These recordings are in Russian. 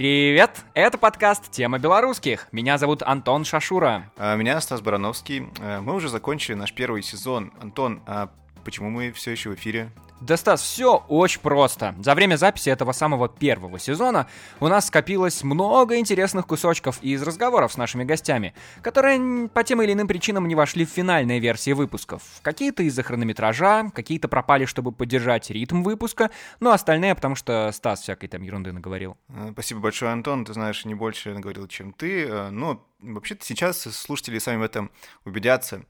Привет! Это подкаст «Тема белорусских». Меня зовут Антон Шашура. А меня Стас Барановский. А, мы уже закончили наш первый сезон. Антон, а почему мы все еще в эфире? Да, Стас, все очень просто. За время записи этого самого первого сезона у нас скопилось много интересных кусочков из разговоров с нашими гостями, которые по тем или иным причинам не вошли в финальные версии выпусков. Какие-то из-за хронометража, какие-то пропали, чтобы поддержать ритм выпуска, но остальные, потому что Стас всякой там ерунды наговорил. Э, спасибо большое, Антон. Ты знаешь, не больше наговорил, чем ты. Э, но вообще-то сейчас слушатели сами в этом убедятся.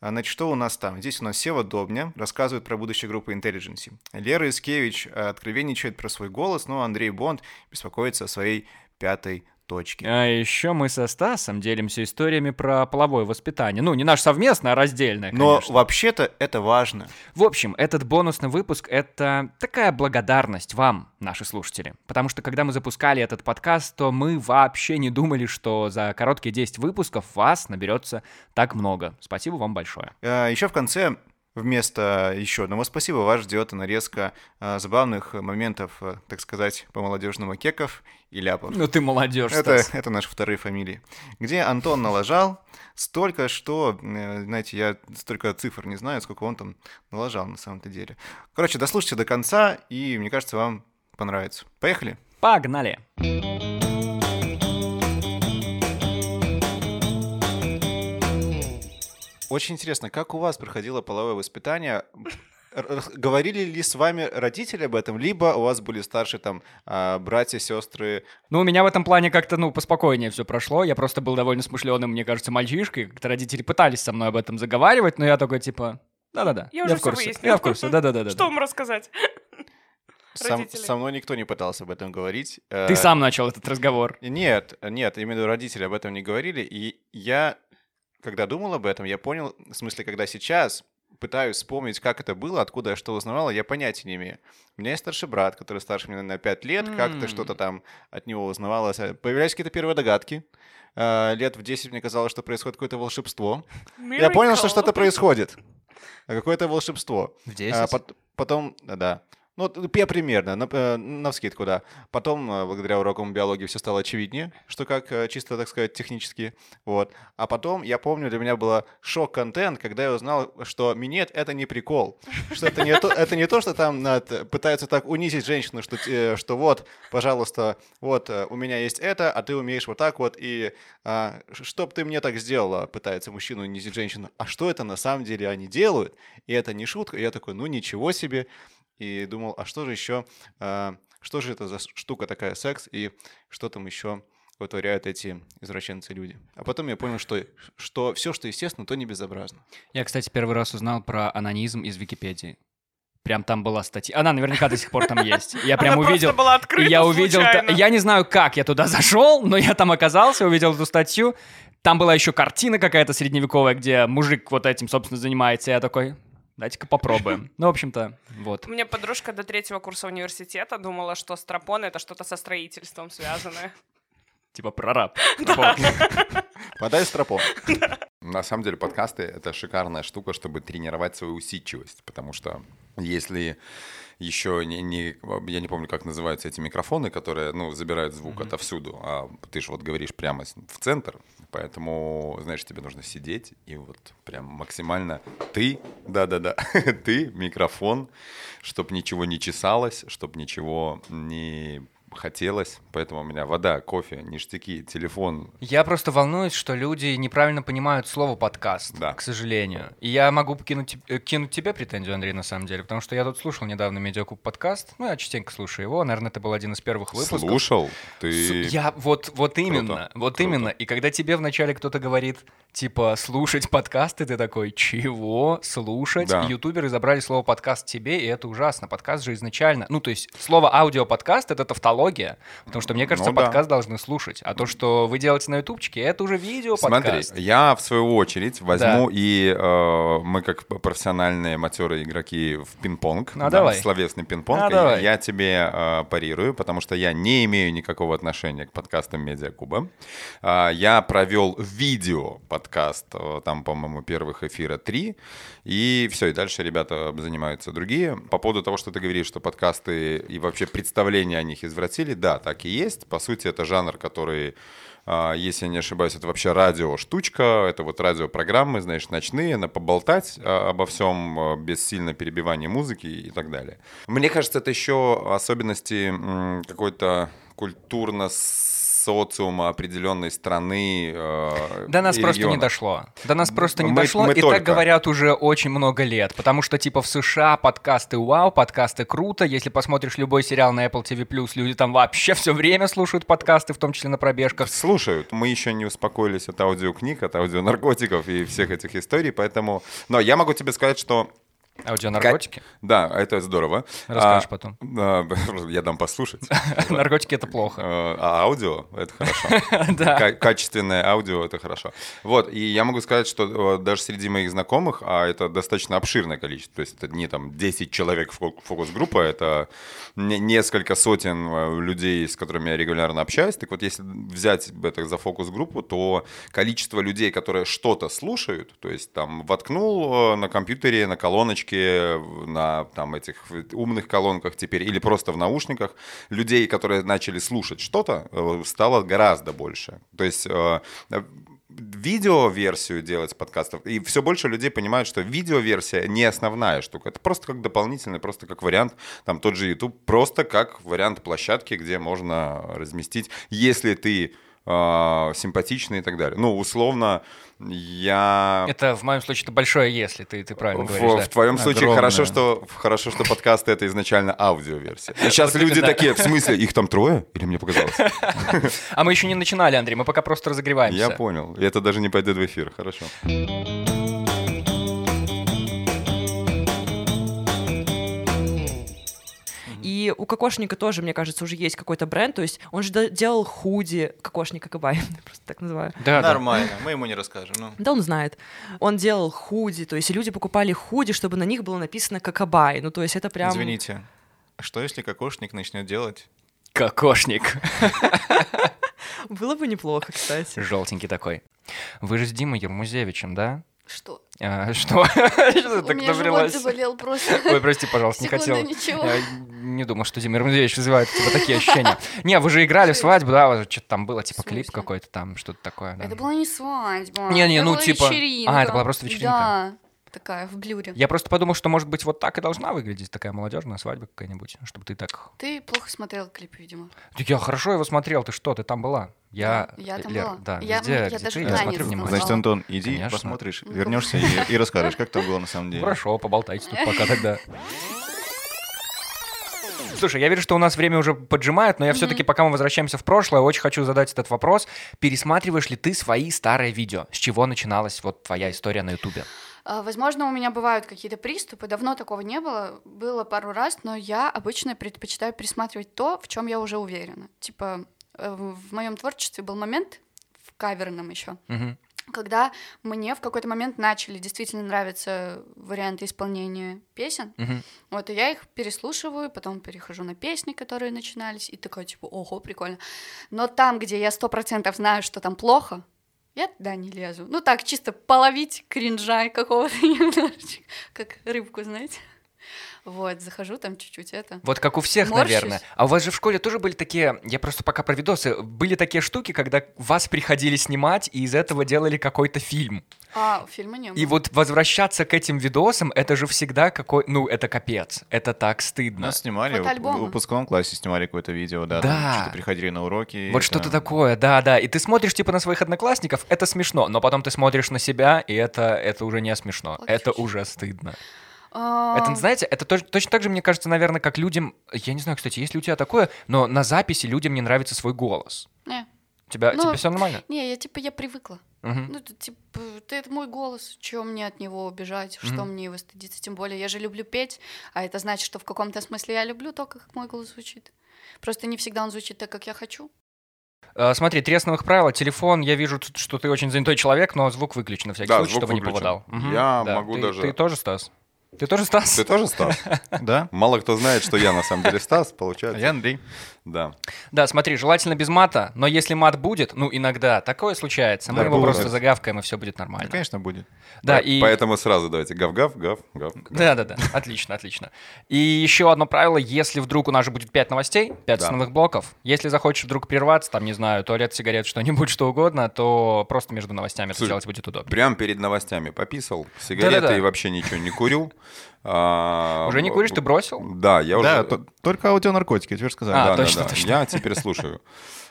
А, значит, что у нас там? Здесь у нас Сева Добня рассказывает про будущее группы Intelligence. Лера Искевич э, откровенничает про свой голос, но Андрей Бонд беспокоится о своей пятой точки. А еще мы со Стасом делимся историями про половое воспитание. Ну, не наш совместное, а раздельное, конечно. Но вообще-то это важно. В общем, этот бонусный выпуск — это такая благодарность вам, наши слушатели. Потому что, когда мы запускали этот подкаст, то мы вообще не думали, что за короткие 10 выпусков вас наберется так много. Спасибо вам большое. А, еще в конце Вместо еще одного спасибо вас ждет нарезка а, забавных моментов, а, так сказать, по-молодежному кеков и ляпов. Ну ты молодежь, это, это наши вторые фамилии. Где Антон налажал столько, что, э, знаете, я столько цифр не знаю, сколько он там налажал на самом-то деле. Короче, дослушайте до конца, и мне кажется, вам понравится. Поехали? Погнали! Очень интересно, как у вас проходило половое воспитание? Говорили ли с вами родители об этом, либо у вас были старшие там а, братья, сестры? Ну, у меня в этом плане как-то, ну, поспокойнее все прошло. Я просто был довольно смышленым, мне кажется, мальчишкой. Как-то родители пытались со мной об этом заговаривать, но я такой, типа, да-да-да, я, я в курсе. Я в курсе, да-да-да. Что вам рассказать? Сам, со мной никто не пытался об этом говорить. Ты сам начал этот разговор. Нет, нет, именно родители об этом не говорили. И я когда думал об этом, я понял, в смысле, когда сейчас пытаюсь вспомнить, как это было, откуда я что узнавал, я понятия не имею. У меня есть старший брат, который старше меня на 5 лет, mm. как-то что-то там от него узнавалось. Появлялись какие-то первые догадки. Uh, лет в 10 мне казалось, что происходит какое-то волшебство. Miracle. Я понял, что что-то происходит. Какое-то волшебство. В 10? Uh, пот- потом, да. Ну, я примерно, на, э, на вскидку, да. Потом, э, благодаря урокам биологии, все стало очевиднее, что как э, чисто, так сказать, технически. Вот. А потом, я помню, для меня было шок-контент, когда я узнал, что минет — это не прикол. Что это не то, это не то что там пытаются так унизить женщину, что, что вот, пожалуйста, вот, у меня есть это, а ты умеешь вот так вот, и а, чтоб ты мне так сделала, пытается мужчину унизить женщину. А что это на самом деле они делают? И это не шутка. И я такой, ну ничего себе и думал, а что же еще, а, что же это за штука такая секс, и что там еще вытворяют эти извращенцы люди. А потом я понял, что, что все, что естественно, то не безобразно. Я, кстати, первый раз узнал про анонизм из Википедии. Прям там была статья. Она наверняка до сих пор там есть. Я прям Она увидел. была открыта я увидел. случайно. Я не знаю, как я туда зашел, но я там оказался, увидел эту статью. Там была еще картина какая-то средневековая, где мужик вот этим, собственно, занимается. Я такой, Дайте-ка попробуем. Ну, в общем-то, вот. У меня подружка до третьего курса университета думала, что стропон — это что-то со строительством связанное. Типа прораб. Подай стропон. На самом деле подкасты — это шикарная штука, чтобы тренировать свою усидчивость, потому что если еще не, не, я не помню, как называются эти микрофоны, которые, ну, забирают звук mm-hmm. отовсюду, а ты же вот говоришь прямо в центр, поэтому, знаешь, тебе нужно сидеть и вот прям максимально ты, да-да-да, ты, микрофон, чтобы ничего не чесалось, чтобы ничего не хотелось, поэтому у меня вода, кофе, ништяки, телефон. Я просто волнуюсь, что люди неправильно понимают слово подкаст, да. к сожалению. И я могу кинуть, э, кинуть тебе претензию, Андрей, на самом деле, потому что я тут слушал недавно Медиакуб подкаст, ну, я частенько слушаю его, наверное, это был один из первых выпусков. Слушал? Ты... Я вот, вот именно, Круто. вот Круто. именно. И когда тебе вначале кто-то говорит, типа, слушать подкасты, ты такой, чего? Слушать? Да. Ютуберы забрали слово подкаст тебе, и это ужасно. Подкаст же изначально, ну, то есть слово аудиоподкаст — это тавтология, потому что, мне кажется, Ну да. подкаст должны слушать. А то, что вы делаете на ютубчике, это уже видео Смотри, я в свою очередь возьму и э, мы как профессиональные матерые игроки в пинг-понг, Ну, давай. в словесный пинг-понг, Ну, и давай. я тебе э, парирую, потому что я не имею никакого отношения к подкастам Медиакуба. А, я провел видео подкаст, э, там, по-моему, первых эфира три, и все, и дальше ребята занимаются другие. По поводу того, что ты говоришь, что подкасты и вообще представление о них извращенные, спросили, да, так и есть. По сути, это жанр, который а, если я не ошибаюсь, это вообще радио штучка, это вот радиопрограммы, знаешь, ночные, на поболтать а, обо всем а, без сильно перебивания музыки и так далее. Мне кажется, это еще особенности какой-то культурно социума определенной страны. Э, До нас просто не региона. дошло. До нас просто не Мы- дошло, мы и только. так говорят уже очень много лет. Потому что, типа, в США подкасты вау, подкасты круто. Если посмотришь любой сериал на Apple TV+, люди там вообще все время слушают подкасты, в том числе на пробежках. Слушают. Мы еще не успокоились от аудиокниг, от аудионаркотиков и всех этих историй, поэтому... Но я могу тебе сказать, что Аудионаркотики. да, это здорово. Расскажешь А, потом. а, я дам послушать. Наркотики — это плохо. Э, А аудио — это хорошо. Да. Ка- Качественное аудио — это хорошо. Вот, и я могу сказать, что э, даже среди моих знакомых, а это достаточно обширное количество, то есть это не там 10 человек фо- фокус-группа, это не- несколько сотен э, людей, с которыми я регулярно общаюсь. Так вот, если взять это за фокус-группу, то количество людей, которые что-то слушают, то есть там воткнул на компьютере, на колоночке, на там этих умных колонках теперь, или просто в наушниках, людей, которые начали слушать что-то, э, стало гораздо больше. То есть э, э, видеоверсию делать подкастов, и все больше людей понимают, что видеоверсия не основная штука, это просто как дополнительный, просто как вариант, там тот же YouTube, просто как вариант площадки, где можно разместить, если ты э, симпатичный и так далее. Ну, условно, я... Это в моем случае это большое «если», ты, ты правильно В, говоришь. да. в твоем случае Огромное. хорошо, что хорошо, что подкасты это изначально аудиоверсия. Сейчас Вот люди именно. такие, в смысле, их там трое? Или мне показалось? А мы еще не начинали, Андрей, мы пока просто разогреваемся. Я понял. И это даже не пойдет в эфир. Хорошо. И у Кокошника тоже, мне кажется, уже есть какой-то бренд. То есть он же делал худи Кокошника Кабай, просто так называю. Да. Нормально, мы ему не расскажем. Ну. Да, он знает. Он делал худи, то есть люди покупали худи, чтобы на них было написано Кокабай. Ну, то есть это прям... Извините, что если кокошник начнет делать? Кокошник. Было бы неплохо, кстати. Желтенький такой. Вы же с Димой Ермузевичем, да? Что? А, что? Что ты У так меня живот наврелась? заболел просто. Ой, прости, пожалуйста, не хотел. ничего. Я не думал, что Дима Ермузевич вызывает у тебя такие ощущения. Не, вы же играли в свадьбу, да? вот Что-то там было, типа клип какой-то там, что-то такое. Это была не свадьба. Не-не, это ну, типа-. А, это была просто вечеринка. Да, такая, в блюре. Я просто подумал, что, может быть, вот так и должна выглядеть такая молодежная свадьба какая-нибудь, чтобы ты так... Ты плохо смотрел клип, видимо. Да Я хорошо его смотрел, ты что, ты там была? Я... Да, я там Лер, была. Да, Я- везде, я где даже ты, я смотрю внимательно. Значит, Антон, иди, Конечно. посмотришь, Ну, вернешься и, и расскажешь, как там было на самом деле. Хорошо, поболтайте тут пока тогда. Слушай, я вижу, что у нас время уже поджимает, но я все-таки, пока мы возвращаемся в прошлое, очень хочу задать этот вопрос. Пересматриваешь ли ты свои старые видео? С чего начиналась вот твоя история на Ютубе? А, Возможно, у меня бывают какие-то приступы. Давно такого не было. Было пару раз, но я обычно предпочитаю пересматривать то, в чем я уже уверена. Типа, э, в моем творчестве был момент, в каверном еще, Мгм. когда мне в какой-то момент начали действительно нравиться варианты исполнения песен. Мгм. Вот, и я их переслушиваю, потом перехожу на песни, которые начинались, и такая, типа, ого, прикольно. Но там, где я сто процентов знаю, что там плохо, я туда не лезу. Ну так, чисто половить кринжа какого-то немножечко, как рыбку, знаете. Вот, захожу там чуть-чуть это. Вот как у всех, Морщусь. наверное. А у вас же в школе тоже были такие, я просто пока про видосы, были такие штуки, когда вас приходили снимать, и из этого делали какой-то фильм. А, фильма не было. И вот возвращаться к этим видосам, это же всегда какой... Ну, это капец. Это так стыдно. Нас снимали, в- выпускном классе снимали какое-то видео, да, Да. что-то приходили на уроки. Вот что-то такое, да-да. И ты смотришь типа на своих одноклассников, это смешно, но потом ты смотришь на себя, и это, это уже не смешно. Плачусь. Это уже стыдно. А, Это, знаете, это точно так же, мне кажется, наверное, как людям... Я не знаю, кстати, есть ли у тебя такое, но на записи людям не нравится свой голос. Не, Тебя, Ну, тебе все нормально? не, я типа, я привыкла. Мгм. Ну, это, типа, это мой голос, чего мне от него убежать, что Мгм. мне его стыдиться, тем более я же люблю петь, а это значит, что в каком-то смысле я люблю то, как мой голос звучит. Просто не всегда он звучит так, как я хочу. А, смотри, три основных правила. Телефон, я вижу, что ты очень занятой человек, но звук выключен на всякий Да, случай, чтобы не выключен. попадал. Мгм, Я да. могу Ты- даже- Ты тоже, Стас? Ты тоже Стас? Ты тоже Стас? Да? Мало кто знает, что я на самом деле Стас, получается. я Андрей. Да. Да, смотри, желательно без мата, но если мат будет, ну, иногда, такое случается, мы его просто загавкаем, и все будет Ну, нормально. конечно, будет. Да, и... Поэтому сразу давайте гав-гав, гав, гав. гав. Да-да-да, отлично, отлично. И еще одно правило, если вдруг у нас же будет 5 новостей, 5 Да. основных блоков, если захочешь вдруг прерваться, там, не знаю, туалет, сигарет, что-нибудь, что угодно, то просто между новостями это делать будет удобно. Прям перед новостями пописал, сигареты и вообще ничего не курил. А, Уже не куришь, ты бросил? Да, я Да, уже... то- только аудионаркотики, я тебе же сказал. А, да, да, точно, да. точно. Я теперь слушаю.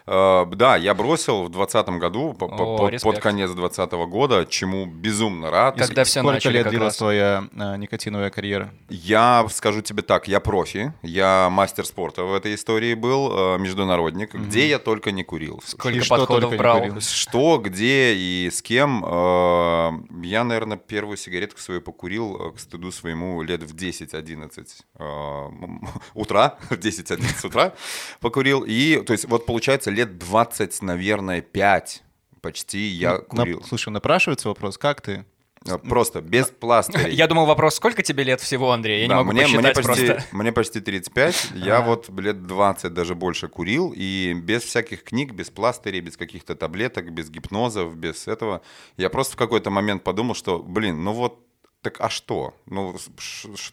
Э, Да, я бросил в 2020 году, под, конец 2020 года, чему безумно рад. Когда все Сколько лет длилась раз. твоя а, никотиновая карьера? Я скажу тебе так, я профи, я мастер спорта в этой истории был, э, международник, где я только не курил. Сколько подходов брал. Что, где и с кем. э, Я, наверное, первую сигаретку свою покурил э, к стыду своему лет в 10-11 э, м, утра, в 10-11 утра покурил. И, то есть, вот получается, лет 20, наверное, 5 почти я На- курил. Слушай, напрашивается вопрос, как ты? Э, Просто без пластырей. Я думал, вопрос, сколько тебе лет всего, Андрей? Я Да, не могу мне, мне, посчитать почти, просто. мне почти 35, я вот лет 20 даже больше курил, и без всяких книг, без пластырей, без каких-то таблеток, без гипнозов, без этого. Я просто в какой-то момент подумал, что, блин, ну вот, так а что? Ну,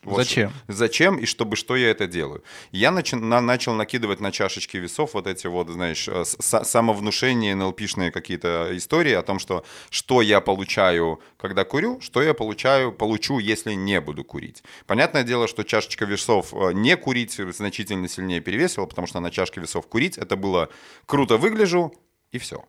вот Зачем? Зачем и чтобы что я это делаю? Я начи- на- начал накидывать на чашечки весов вот эти вот, знаешь, э, с- са- самовнушение, НЛПшные какие-то истории о том, что что я получаю, когда курю, что я получаю, получу, если не буду курить. Понятное дело, что чашечка весов э, не курить значительно сильнее перевесила, потому что на чашке весов курить это было круто выгляжу и все.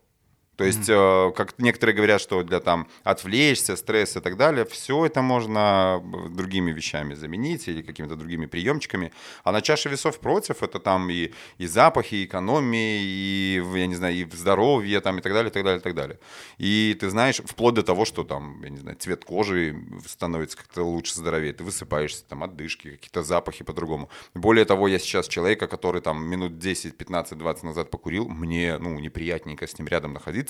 То есть, э, как некоторые говорят, что для там отвлечься, стресс и так далее, все это можно э, другими вещами заменить или какими-то другими приемчиками. А на чаше весов против это там и, и запахи, и экономии, и, я не знаю, и здоровье там и так далее, и так далее, и так далее. И ты знаешь, вплоть до того, что там, я не знаю, цвет кожи становится как-то лучше, здоровее, ты высыпаешься, там отдышки, какие-то запахи по-другому. Более того, я сейчас человека, который там минут 10, 15, 20 назад покурил, мне, ну, неприятненько с ним рядом находиться.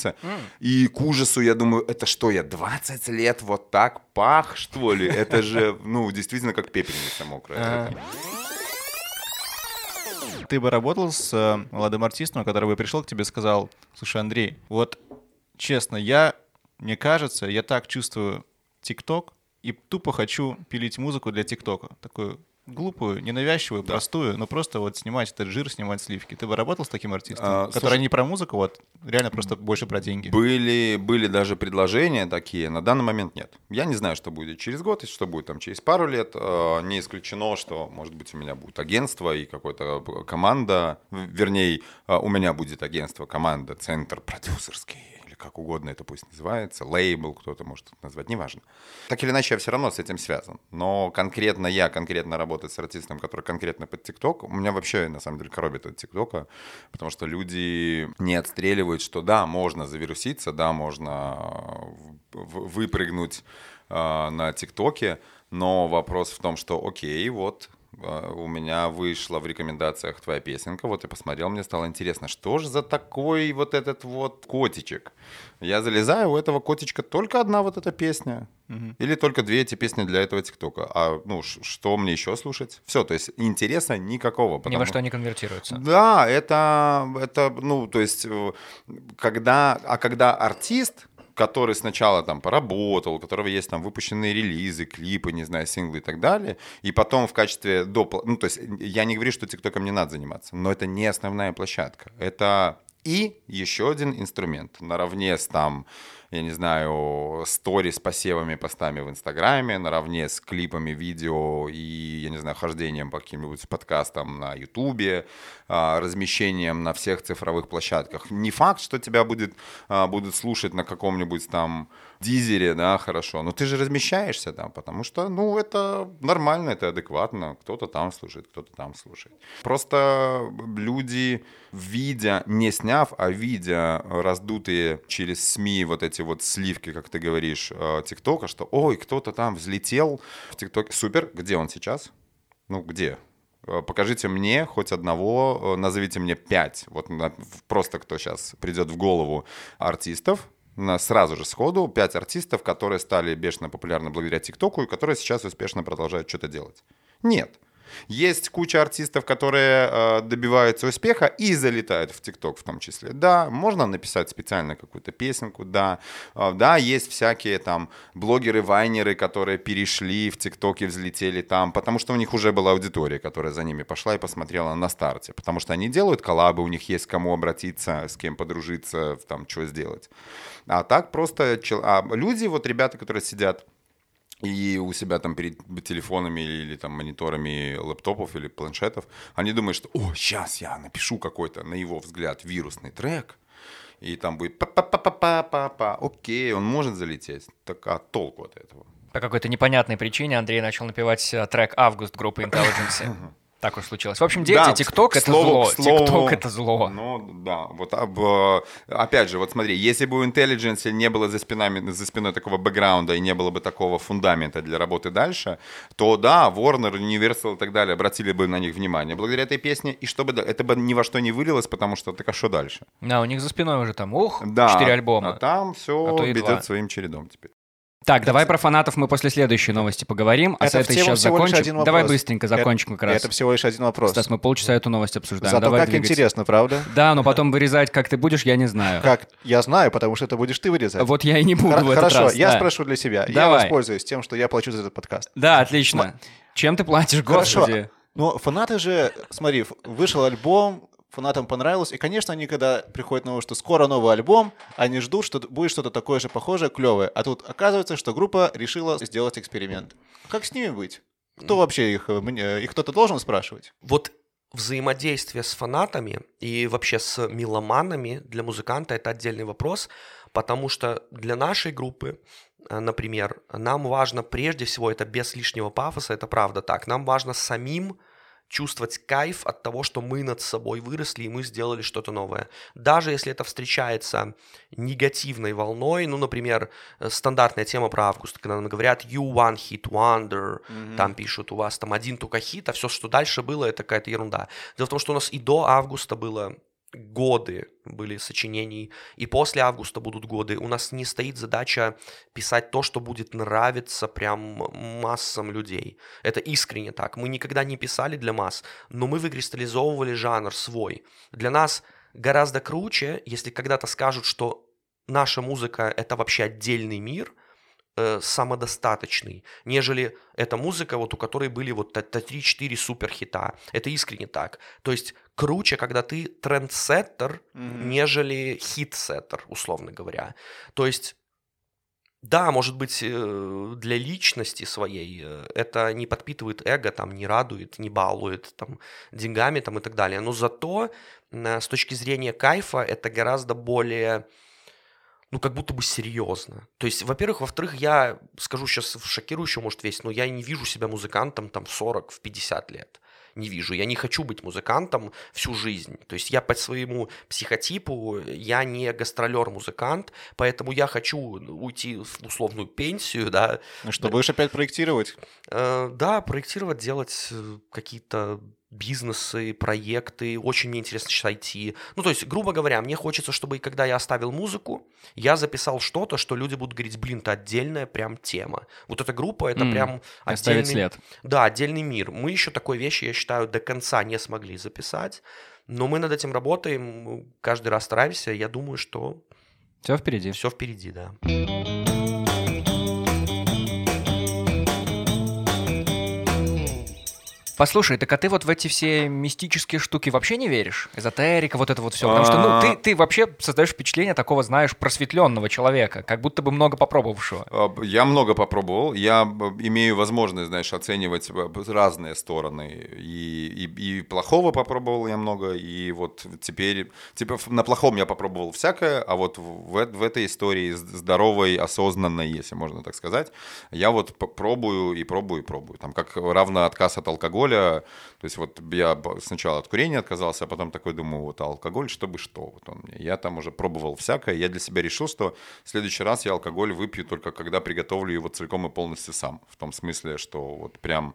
И к ужасу я думаю, это что, я 20 лет вот так пах, что ли? Это же, ну, действительно как пепельница мокрая. Ты бы работал с э, молодым артистом, который бы пришел к тебе и сказал, слушай, Андрей, вот честно, я, мне кажется, я так чувствую ТикТок и тупо хочу пилить музыку для ТикТока. Такую глупую, ненавязчивую, простую, но просто вот снимать этот жир, снимать сливки. Ты бы работал с таким артистом, А, который слушай- не про музыку, вот реально просто больше про деньги? Были, были даже предложения такие, на данный момент нет. Я не знаю, что будет через год, и что будет там через пару лет. Э, Не исключено, что, может быть, у меня будет агентство и какая-то команда, в- вернее, э, у меня будет агентство, команда, центр продюсерский, как угодно это пусть называется, лейбл кто-то может назвать, неважно. Так или иначе, я все равно с этим связан. Но конкретно я, конкретно работать с артистом, который конкретно под ТикТок, у меня вообще, на самом деле, коробит от ТикТока, потому что люди не отстреливают, что да, можно завируситься, да, можно в- выпрыгнуть э, на ТикТоке, но вопрос в том, что окей, вот э, у меня вышла в рекомендациях твоя песенка, вот я посмотрел, мне стало интересно, что же за такой вот этот вот котичек? Я залезаю, у этого котичка только одна вот эта песня. Или только две эти песни для этого ТикТока. А ну что мне еще слушать? Все, то есть интереса никакого. Ни потому- во что не конвертируется. да, это, это, ну, то есть, э, когда, а когда артист, который сначала там поработал, у которого есть там выпущенные релизы, клипы, не знаю, синглы и так далее, и потом в качестве допла... Ну, то есть я не говорю, что ТикТоком не надо заниматься, но это не основная площадка. Это и еще один инструмент наравне с там, я не знаю, стори с посевами, постами в Инстаграме, наравне с клипами, видео и, я не знаю, хождением по каким-нибудь подкастам на Ютубе, а, размещением на всех цифровых площадках. Не факт, что тебя будет, а, будут слушать на каком-нибудь там дизере, да, хорошо, но ты же размещаешься там, потому что, ну, это нормально, это адекватно, кто-то там слушает, кто-то там слушает. Просто люди, видя, не сняв, а видя раздутые через СМИ вот эти вот сливки, как ты говоришь, э, ТикТока, что, ой, кто-то там взлетел в ТикТоке, супер, где он сейчас? Ну, где? Э, Покажите мне хоть одного, э, назовите мне пять, вот просто кто сейчас придет в голову артистов, сразу же сходу пять артистов, которые стали бешено популярны благодаря ТикТоку и которые сейчас успешно продолжают что-то делать. Нет. Есть куча артистов, которые э, добиваются успеха и залетают в ТикТок в том числе. Да, можно написать специально какую-то песенку, да. Э, да, есть всякие там блогеры-вайнеры, которые перешли в ТикТок и взлетели там, потому что у них уже была аудитория, которая за ними пошла и посмотрела на старте. Потому что они делают коллабы, у них есть кому обратиться, с кем подружиться, там, что сделать. А так просто а люди, вот ребята, которые сидят и у себя там перед телефонами или, или там мониторами лэптопов или планшетов, они думают, что, о, сейчас я напишу какой-то, на его взгляд, вирусный трек, и там будет па-па-па-па-па-па, окей, он может залететь. Так а толку от этого? По какой-то непонятной причине Андрей начал напевать э, трек «Август» группы Intelligence. Так уж случилось. В общем, дети, Да, ТикТок это зло. ТикТок это зло. Ну, да. Вот, об, э, опять же, вот смотри, если бы у Intelligence не было за, спинами, за спиной такого бэкграунда и не было бы такого фундамента для работы дальше, то да, Warner, Universal и так далее обратили бы на них внимание благодаря этой песне, и чтобы это бы ни во что не вылилось, потому что так а что дальше? Да, у них за спиной уже там, ух, Да, четыре а альбома. там все А бедет своим чередом теперь. Так, давай про фанатов мы после следующей новости поговорим, а с Это этой всего- сейчас закончим. Давай быстренько Это- закончим как раз. Это всего лишь один вопрос. Стас, мы полчаса эту новость обсуждаем. Зато Давай как двигаться. интересно, правда? Да, но потом вырезать, как ты будешь, я не знаю. Как? Я знаю, потому что это будешь ты вырезать. Вот я и не буду Хор- в этот Хорошо, раз. я да. спрошу для себя. Я Давай. воспользуюсь тем, что я плачу за этот подкаст. Да, отлично. Чем ты платишь, Хорошо. господи? Ну, фанаты же, смотри, вышел альбом, фанатам понравилось, и, конечно, они, когда приходят новость, что скоро новый альбом, они ждут, что будет что-то такое же похожее, клевое. А тут оказывается, что группа решила сделать эксперимент. Как с ними быть? Кто вообще их, э, мне- их кто-то должен спрашивать? Вот взаимодействие с фанатами и вообще с меломанами для музыканта это отдельный вопрос, потому что для нашей группы, э, например, нам важно прежде всего, это без лишнего пафоса, это правда так, нам важно самим чувствовать кайф от того, что мы над собой выросли и мы сделали что-то новое. Даже если это встречается негативной волной, ну, например, э, стандартная тема про август, когда нам говорят «you one hit wonder», там пишут «у вас там один только хит», а все, что дальше было, это какая-то ерунда. Дело в том, что у нас и до августа было годы были сочинений, и после августа будут годы. У нас не стоит задача писать то, что будет нравиться прям массам людей. Это искренне так. Мы никогда не писали для масс, но мы выкристаллизовывали жанр свой. Для нас гораздо круче, если когда-то скажут, что наша музыка — это вообще отдельный мир, э, самодостаточный, нежели эта музыка, вот у которой были вот т- т- 3-4 суперхита. Это искренне так. То есть круче, когда ты трендсеттер, нежели хитсеттер, условно говоря. То есть да, может быть, э, для личности своей э, это не подпитывает эго, там, не радует, не балует там, деньгами там, и так далее. Но зато с точки зрения кайфа это гораздо более ну, как будто бы серьезно. То есть, во-первых, во-вторых, я скажу сейчас шокирующую, может, весь, но я не вижу себя музыкантом там в 40, в 50 лет. Не вижу. Я не хочу быть музыкантом всю жизнь. То есть я по своему психотипу, я не гастролер-музыкант, поэтому я хочу уйти в условную пенсию, да, Ну что, будешь опять проектировать? Э, Да, проектировать, делать э, какие-то бизнесы, проекты. Очень мне интересно сейчас IT. Ну, то есть, грубо говоря, мне хочется, чтобы когда я оставил музыку, я записал что-то, что люди будут говорить, блин, это отдельная прям тема. Вот эта группа, это М, прям отдельный... след. Да, отдельный мир. Мы еще такой вещи, я считаю, до конца не смогли записать. Но мы над этим работаем, каждый раз стараемся. Я думаю, что Все впереди. все впереди, да. Послушай, так а ты вот в эти все мистические штуки вообще не веришь? Эзотерика, вот это вот все. Потому что, ну, ты, ты вообще создаешь впечатление такого, знаешь, просветленного человека, как будто бы много попробовавшего. А, Я много попробовал. Я б- имею возможность, знаешь, оценивать б- разные стороны. И, и, и плохого попробовал я много, и вот теперь... Типа на плохом я попробовал всякое, а вот в, в э- этой истории здоровой, осознанной, если можно так сказать, я вот пробую и пробую и пробую. Там как равно отказ от алкоголя, алкоголя, то есть вот я сначала от курения отказался, а потом такой думаю, вот алкоголь, чтобы что, вот он мне. Я там уже пробовал всякое, я для себя решил, что в следующий раз я алкоголь выпью только когда приготовлю его целиком и полностью сам, в том смысле, что вот прям...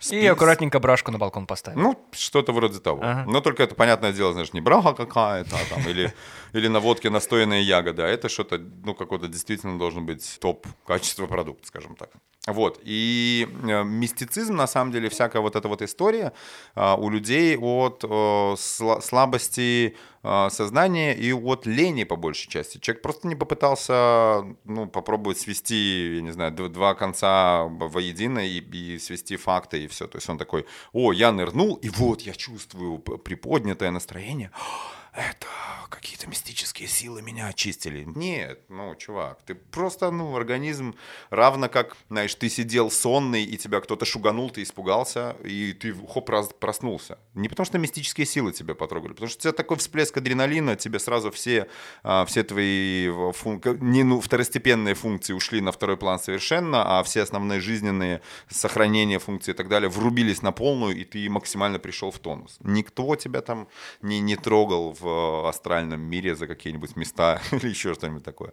И спи- аккуратненько брашку на балкон поставить. ну, что-то вроде того. Ага. Но только это, понятное дело, знаешь, не брага какая-то, а там, или, или на водке настоянные ягоды, а это что-то, ну, какой-то действительно должен быть топ качества продукт, скажем так. Вот, и э, мистицизм, на самом деле, всякая вот эта вот история а, у людей от э, сла- слабости э, сознания и от лени, по большей части. Человек просто не попытался, ну, попробовать свести, я не знаю, два конца воедино и, и свести факты, и все. То есть он такой, о, я нырнул, и вот я чувствую приподнятое настроение. Это какие-то мистические силы меня очистили. Нет, ну, чувак, ты просто, ну, организм, равно как, знаешь, ты сидел сонный, и тебя кто-то шуганул, ты испугался, и ты, хоп, раз, проснулся. Не потому что мистические силы тебя потрогали, потому что у тебя такой всплеск адреналина, тебе сразу все, а, все твои фун- не, ну, второстепенные функции ушли на второй план совершенно, а все основные жизненные сохранения функций и так далее врубились на полную, и ты максимально пришел в тонус. Никто тебя там не, не трогал в астральном мире за какие-нибудь места или еще что-нибудь такое.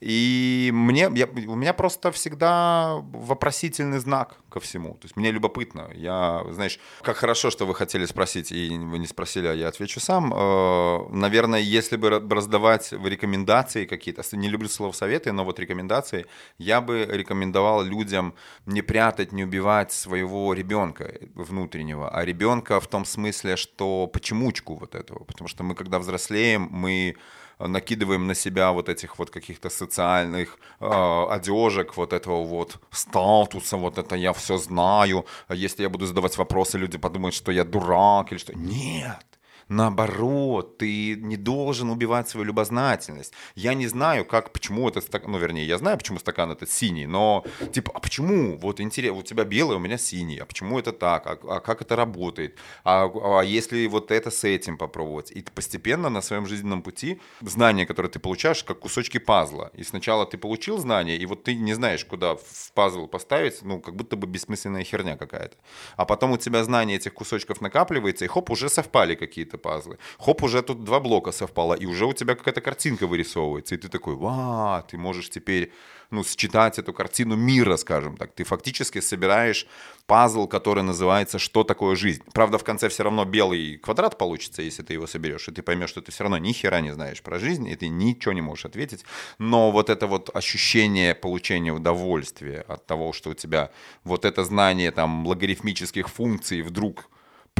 И мне, я, у меня просто всегда вопросительный знак ко всему. То есть мне любопытно. Я, знаешь, как хорошо, что вы хотели спросить, и вы не спросили, а я отвечу сам. Э, Наверное, если бы ра- раздавать рекомендации какие-то, не люблю слово советы, но вот рекомендации, я бы рекомендовал людям не прятать, не убивать своего ребенка внутреннего, а ребенка в том смысле, что почемучку вот этого. Потому что мы, когда взрослеем, мы накидываем на себя вот этих вот каких-то социальных э, одежек, вот этого вот статуса, вот это я все знаю, если я буду задавать вопросы, люди подумают, что я дурак или что. Нет! Наоборот, ты не должен убивать свою любознательность. Я не знаю, как, почему этот стакан, ну, вернее, я знаю, почему стакан этот синий, но, типа, а почему? Вот интересно, у тебя белый, у меня синий, а почему это так? А, а как это работает? А, а если вот это с этим попробовать? И постепенно на своем жизненном пути знания, которые ты получаешь, как кусочки пазла. И сначала ты получил знания, и вот ты не знаешь, куда в пазл поставить, ну, как будто бы бессмысленная херня какая-то. А потом у тебя знания этих кусочков накапливается, и хоп, уже совпали какие-то пазлы. Хоп, уже тут два блока совпало, и уже у тебя какая-то картинка вырисовывается, и ты такой, ва, ты можешь теперь, ну, считать эту картину мира, скажем так. Ты фактически собираешь пазл, который называется «Что такое жизнь?». Правда, в конце все равно белый квадрат получится, если ты его соберешь, и ты поймешь, что ты все равно ни хера не знаешь про жизнь, и ты ничего не можешь ответить. Но вот это вот ощущение получения удовольствия от того, что у тебя вот это знание там логарифмических функций вдруг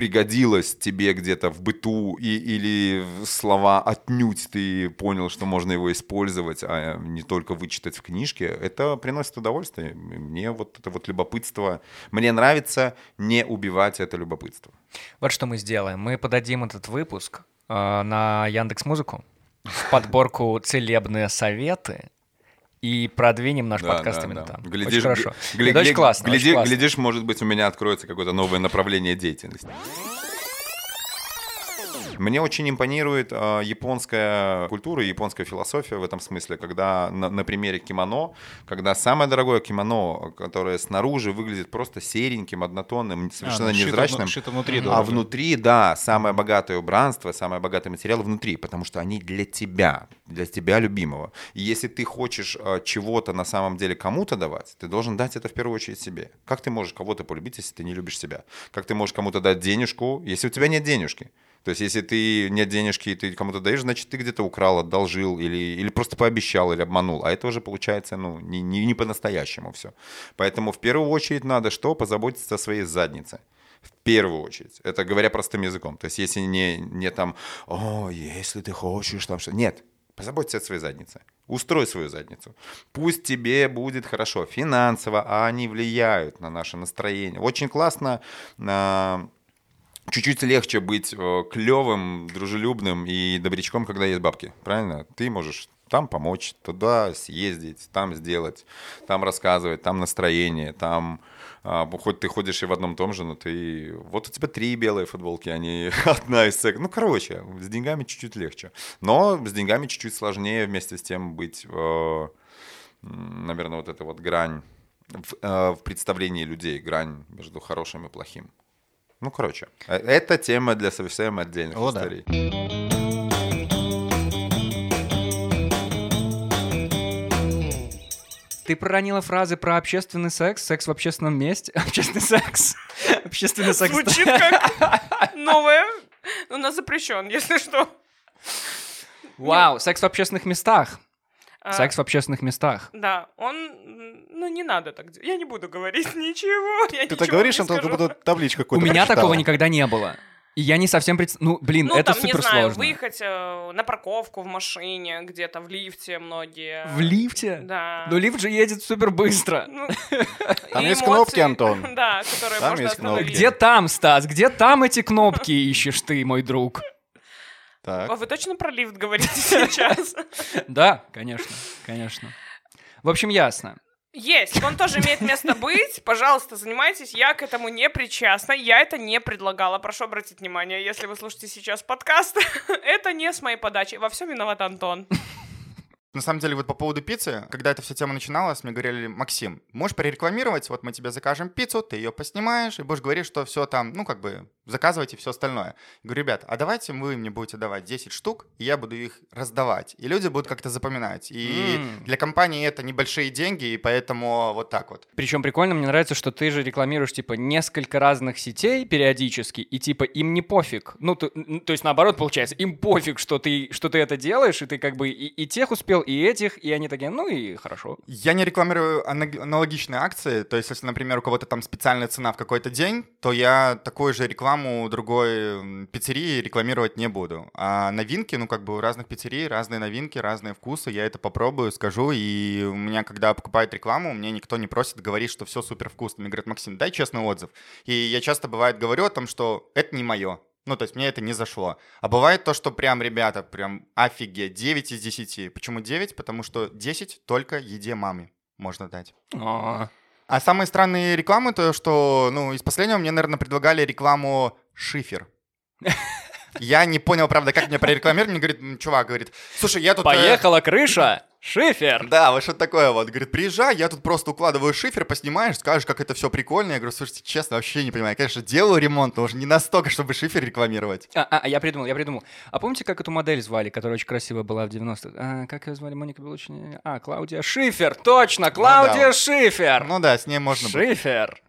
пригодилось тебе где-то в быту и, или слова отнюдь ты понял, что можно его использовать, а не только вычитать в книжке, это приносит удовольствие. Мне вот это вот любопытство, мне нравится не убивать это любопытство. Вот что мы сделаем. Мы подадим этот выпуск э, на Яндекс Музыку в подборку «Целебные советы» и продвинем наш Да, подкаст да, именно да. там. Глядишь, очень хорошо. гли- Это очень классно, очень гляди- классно. Глядишь, может быть, у меня откроется какое-то новое направление деятельности. Мне очень импонирует э, японская культура японская философия в этом смысле, когда на, на примере кимоно, когда самое дорогое кимоно, которое снаружи выглядит просто сереньким, однотонным, совершенно ну, шито невзрачным, вну- шито внутри а внутри, да, самое богатое убранство, самое богатый материал внутри, потому что они для тебя, для тебя любимого. И если ты хочешь э, чего-то на самом деле кому-то давать, ты должен дать это в первую очередь себе. Как ты можешь кого-то полюбить, если ты не любишь себя? Как ты можешь кому-то дать денежку, если у тебя нет денежки? То есть, если ты нет денежки, и ты кому-то даешь, значит, ты где-то украл, одолжил, или, или просто пообещал, или обманул. А это уже получается, ну, не, не, не по-настоящему все. Поэтому в первую очередь надо что? Позаботиться о своей заднице. В первую очередь. Это говоря простым языком. То есть, если не, не там, о, если ты хочешь там что Нет, позаботься о своей заднице. Устрой свою задницу. Пусть тебе будет хорошо финансово, а они влияют на наше настроение. Очень классно а, чуть-чуть легче быть э, клевым, дружелюбным и добрячком, когда есть бабки. Правильно? Ты можешь там помочь, туда съездить, там сделать, там рассказывать, там настроение, там а, хоть ты ходишь и в одном том же, но ты... Вот у тебя три белые футболки, а не одна из сек. Ну, короче, с деньгами чуть-чуть легче. Но с деньгами чуть-чуть сложнее вместе с тем быть, э, наверное, вот эта вот грань в, э, в представлении людей, грань между хорошим и плохим. Ну, короче, э, это тема для совсем отдельных О, да. историй. Ты проронила фразы про общественный секс, секс в общественном месте, общественный секс, общественный секс. Звучит как новое. У нас запрещен, если что. Вау, секс в общественных местах. А, Секс в общественных местах. Да, он... Ну, не надо так делать. Я не буду говорить ничего. Я Ты ничего так говоришь, не Антон, как будто табличку У какую-то меня прочитала. такого никогда не было. И я не совсем пред... Ну, блин, Ну, это там, не супер знаю, сложно. выехать э, на парковку в машине, где-то в лифте многие. В лифте? Да. Но лифт же едет супер быстро. Ну, Там есть эмоции, кнопки, Антон. Да, которые Там можно есть кнопки. Где там, Стас? Где там эти кнопки ищешь ты, мой друг? А Так. вы точно про лифт говорите сейчас? Да, конечно, конечно. В общем, ясно. Есть, он тоже имеет место быть. Пожалуйста, занимайтесь. Я к этому не причастна. Я это не предлагала. Прошу обратить внимание, если вы слушаете сейчас подкаст, это не с моей подачи. Во всем виноват Антон. На самом деле, вот по поводу пиццы, когда эта вся тема начиналась, мне говорили, Максим, можешь прорекламировать, вот мы тебе закажем пиццу, ты ее поснимаешь, и будешь говорить, что все там, ну, как бы, заказывайте все остальное. Говорю, ребят, а давайте вы мне будете давать 10 штук, и я буду их раздавать, и люди будут как-то запоминать. И М. для компании это небольшие деньги, и поэтому вот так вот. Причем прикольно, мне нравится, что ты же рекламируешь, типа, несколько разных сетей периодически, и, типа, им не пофиг. Ну, то, то есть, наоборот, получается, им пофиг, что ты, что ты это делаешь, и ты, как бы, и, и тех успел, и этих, и они такие, ну, и хорошо. Я не рекламирую ана- аналогичные акции, то есть если, например, у кого-то там специальная цена в какой-то день, то я такую же рекламу другой м, пиццерии рекламировать не буду. А новинки, ну как бы у разных пиццерий разные новинки, разные вкусы, я это попробую, скажу, и у меня, когда покупают рекламу, мне никто не просит говорить, что все супер вкусно. Мне говорят, Максим, дай честный отзыв. И я часто бывает говорю о том, что это не мое. Ну, то есть мне это не зашло. А бывает то, что прям, ребята, прям офигеть, 9 из 10. Почему 9? Потому что 10 только еде маме можно дать. А, А самые странные рекламы, то что, ну, из последнего мне, наверное, предлагали рекламу шифер. Я не понял, правда, как мне прорекламировали. Мне говорит, чувак, говорит, слушай, я тут... э, Поехала крыша, шифер. Да, вот что такое вот. Говорит, приезжай, я тут просто укладываю шифер, поснимаешь, скажешь, как это все прикольно. Я говорю, слушайте, честно, вообще не понимаю. Я, конечно, делаю ремонт, но уже не настолько, чтобы шифер рекламировать. А, а, я придумал, я придумал. А помните, как эту модель звали, которая очень красивая была в 90-х? А, как ее звали? Моника Белучини? А, Клаудия Шифер, точно, Клаудия да. Шифер. Ну да, с ней можно. Шифер.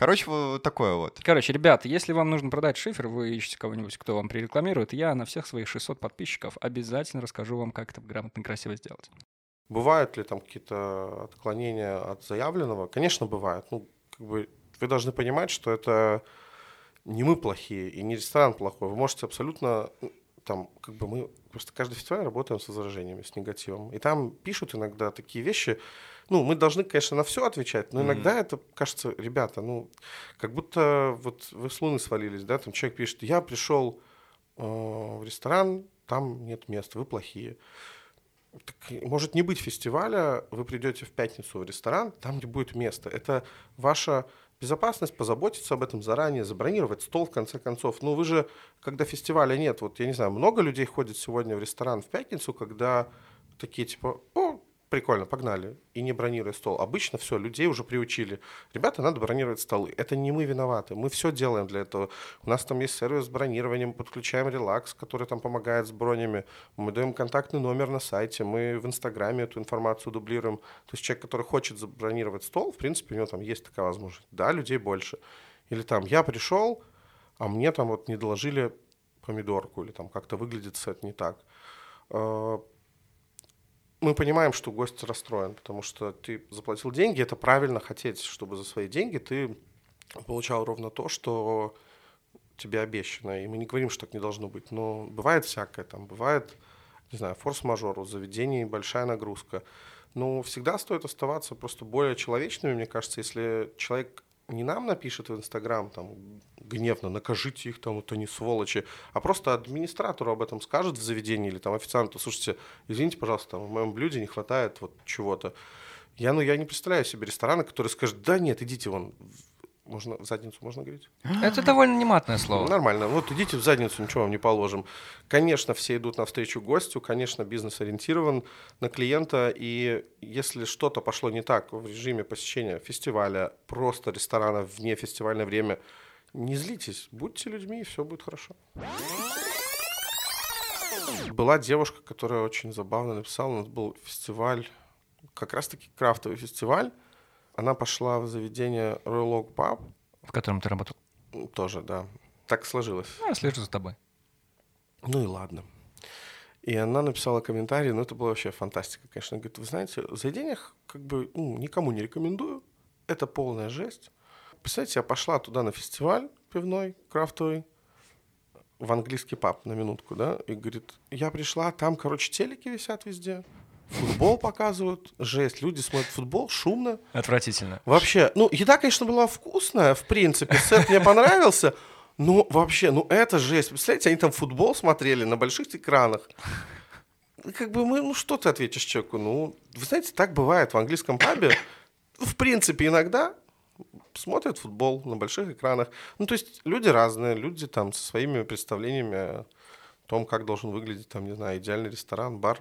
Короче, вот такое вот. Короче, ребята, если вам нужно продать шифер, вы ищете кого-нибудь, кто вам прирекламирует, я на всех своих 600 подписчиков обязательно расскажу вам, как это грамотно и красиво сделать. Бывают ли там какие-то отклонения от заявленного? Конечно, бывают. Ну, как бы вы должны понимать, что это не мы плохие и не ресторан плохой. Вы можете абсолютно ну, там, как бы мы просто каждый фестиваль работаем с возражениями, с негативом. И там пишут иногда такие вещи. Ну, мы должны, конечно, на все отвечать, но иногда это кажется, ребята, ну, как будто вот вы с луны свалились, да, там человек пишет, я пришел э, в ресторан, там нет места, вы плохие. Так, может не быть фестиваля, вы придете в пятницу в ресторан, там не будет места. Это ваша безопасность, позаботиться об этом заранее, забронировать стол в конце концов. Ну вы же, когда фестиваля нет, вот я не знаю, много людей ходит сегодня в ресторан в пятницу, когда такие типа, о, прикольно, погнали, и не бронируя стол. Обычно все, людей уже приучили. Ребята, надо бронировать столы. Это не мы виноваты, мы все делаем для этого. У нас там есть сервис с бронированием, подключаем релакс, который там помогает с бронями. Мы даем контактный номер на сайте, мы в Инстаграме эту информацию дублируем. То есть человек, который хочет забронировать стол, в принципе, у него там есть такая возможность. Да, людей больше. Или там, я пришел, а мне там вот не доложили помидорку, или там как-то выглядит сет не так. Мы понимаем, что гость расстроен, потому что ты заплатил деньги, это правильно хотеть, чтобы за свои деньги ты получал ровно то, что тебе обещано. И мы не говорим, что так не должно быть, но бывает всякое. Там бывает, не знаю, форс-мажор, у заведений большая нагрузка. Но всегда стоит оставаться просто более человечными, мне кажется, если человек не нам напишет в Инстаграм, там, гневно, накажите их, там, вот они сволочи, а просто администратору об этом скажет в заведении или там официанту, слушайте, извините, пожалуйста, там, в моем блюде не хватает вот чего-то. Я, ну, я не представляю себе ресторана, который скажет, да нет, идите вон, можно в задницу можно говорить? Это довольно нематное слово. Нормально. Вот идите в задницу, ничего вам не положим. Конечно, все идут навстречу гостю, конечно, бизнес ориентирован на клиента, и если что-то пошло не так в режиме посещения фестиваля, просто ресторана вне фестивальное время, Не злитесь, будьте людьми, и все будет хорошо. Была девушка, которая очень забавно написала, у нас был фестиваль, как раз-таки крафтовый фестиваль. Она пошла в заведение Royal Oak Pub, В котором ты работал. Тоже, да. Так сложилось. Ну, я слежу за тобой. Ну и ладно. И она написала комментарий, ну это была вообще фантастика, конечно. Она говорит, вы знаете, в заведениях как бы ну, никому не рекомендую, это полная жесть. Представляете, я пошла туда на фестиваль пивной, крафтовый, в английский паб, на минутку, да, и говорит, я пришла, там, короче, телеки висят везде, футбол показывают, жесть, люди смотрят футбол, шумно. Отвратительно. Вообще, ну, еда, конечно, была вкусная, в принципе, сет мне понравился, но вообще, ну, это жесть. Представляете, они там футбол смотрели на больших экранах. Как бы мы, ну, что ты ответишь человеку? Ну, вы знаете, так бывает в английском пабе. В принципе, иногда смотрят футбол на больших экранах. Ну, то есть люди разные, люди там со своими представлениями том, как должен выглядеть, там, не знаю, идеальный ресторан, бар.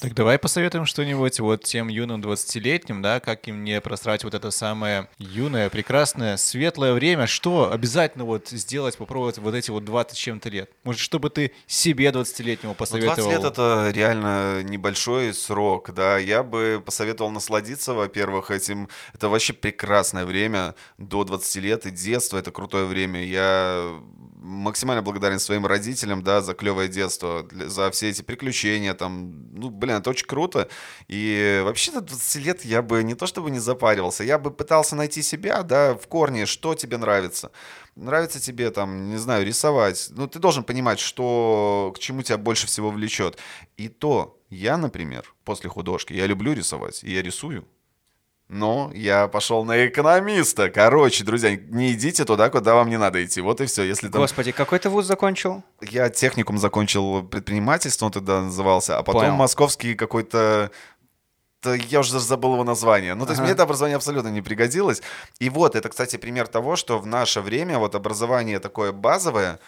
Так давай посоветуем что-нибудь вот тем юным 20-летним, да, как им не просрать вот это самое юное, прекрасное, светлое время. Что обязательно вот сделать, попробовать вот эти вот 20 с чем-то лет? Может, чтобы ты себе 20-летнему Ну, посоветовал? 20 лет это реально небольшой срок, да. Я бы посоветовал насладиться, во-первых, этим. Это вообще прекрасное время до 20 лет, и детство — это крутое время. Я максимально благодарен своим родителям, да, за клевое детство, за все эти приключения, там, ну, блин, это очень круто. И вообще до 20 лет я бы не то чтобы не запаривался, я бы пытался найти себя, да, в корне, что тебе нравится. Нравится тебе, там, не знаю, рисовать. Ну, ты должен понимать, что, к чему тебя больше всего влечет. И то, я, например, после художки, я люблю рисовать, и я рисую. Но я пошел на экономиста. Короче, друзья, не идите туда, куда вам не надо идти. Вот и все. Если там... Господи, какой ты вуз закончил? Я техникум закончил предпринимательство, он тогда назывался, а потом Понял. московский какой-то да я уже даже забыл его название. Ну, то есть Ага. мне это образование абсолютно не пригодилось. И вот, это, кстати, пример того, что в наше время вот образование такое базовое,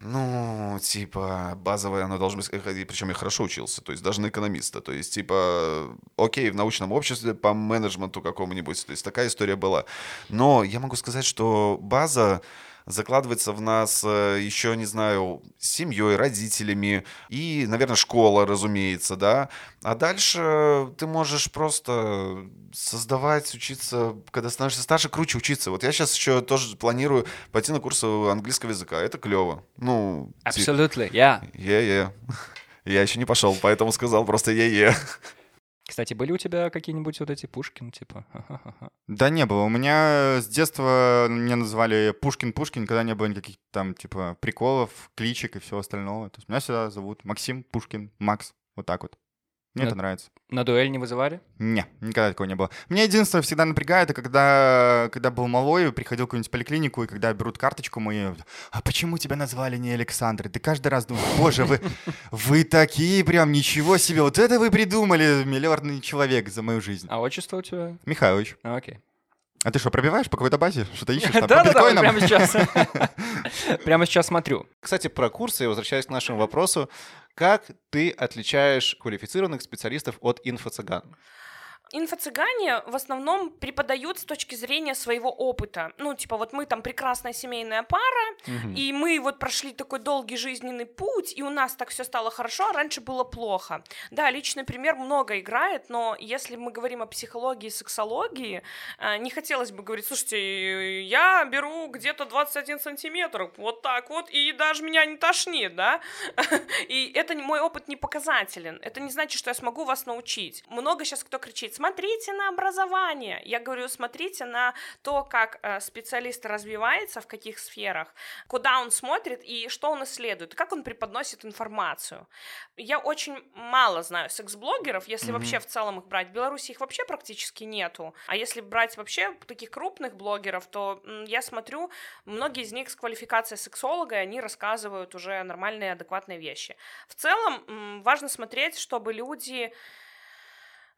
ну, типа, базовое оно должно быть, причем я хорошо учился, то есть даже на экономиста, то есть, типа, окей, в научном обществе по менеджменту какому-нибудь, то есть такая история была. Но я могу сказать, что база закладывается в нас э, еще, не знаю, семьей, родителями и, наверное, школа, разумеется, да. А дальше ты можешь просто создавать, учиться, когда становишься старше, круче учиться. Вот я сейчас еще тоже планирую пойти на курсы английского языка. Это клево. Ну, Абсолютно, я. Е-е. Я еще не пошел, поэтому сказал просто е-е. Кстати, были у тебя какие-нибудь вот эти Пушкин, типа? Да не было. У меня с детства меня называли Пушкин-Пушкин, никогда не было никаких там, типа, приколов, кличек и всего остального. То есть меня всегда зовут Максим Пушкин, Макс. Вот так вот. Мне Да. это нравится. На дуэль не вызывали? Не, никогда такого не было. Меня единственное всегда напрягает, это когда, когда был малой, приходил в какую-нибудь поликлинику, и когда берут карточку мою, а почему тебя назвали не Александр? И Ты каждый раз думаешь, боже, вы, вы такие прям, ничего себе, вот это вы придумали, миллиардный человек за мою жизнь. А отчество у тебя? Михайлович, А, Окей. а ты что, пробиваешь по какой-то базе? Что-то ищешь там по Да-да-да, вот биткоинам? прямо сейчас. Прямо сейчас смотрю. Кстати, про курсы, я возвращаюсь к нашему вопросу. Как ты отличаешь квалифицированных специалистов от инфо-цыган? Инфо-цыгане в основном преподают с точки зрения своего опыта. Ну, типа, вот мы там прекрасная семейная пара, и мы вот прошли такой долгий жизненный путь, и у нас так все стало хорошо, а раньше было плохо. Да, личный пример много играет, но если мы говорим о психологии и сексологии, э, не хотелось бы говорить, слушайте, я беру где-то 21 сантиметр, вот так вот, и даже меня не тошнит, да? И это мой опыт не показателен. Это не значит, что я смогу вас научить. Много сейчас кто кричит, смотрите на образование. Я говорю, смотрите на то, как э, специалист развивается, в каких сферах, куда он смотрит и что он исследует, как он преподносит информацию. Я очень мало знаю секс-блогеров, если вообще в целом их брать. В Беларуси их вообще практически нету. А если брать вообще таких крупных блогеров, то я смотрю, многие из них с квалификацией сексолога, и они рассказывают уже нормальные, адекватные вещи. В целом, важно смотреть, чтобы люди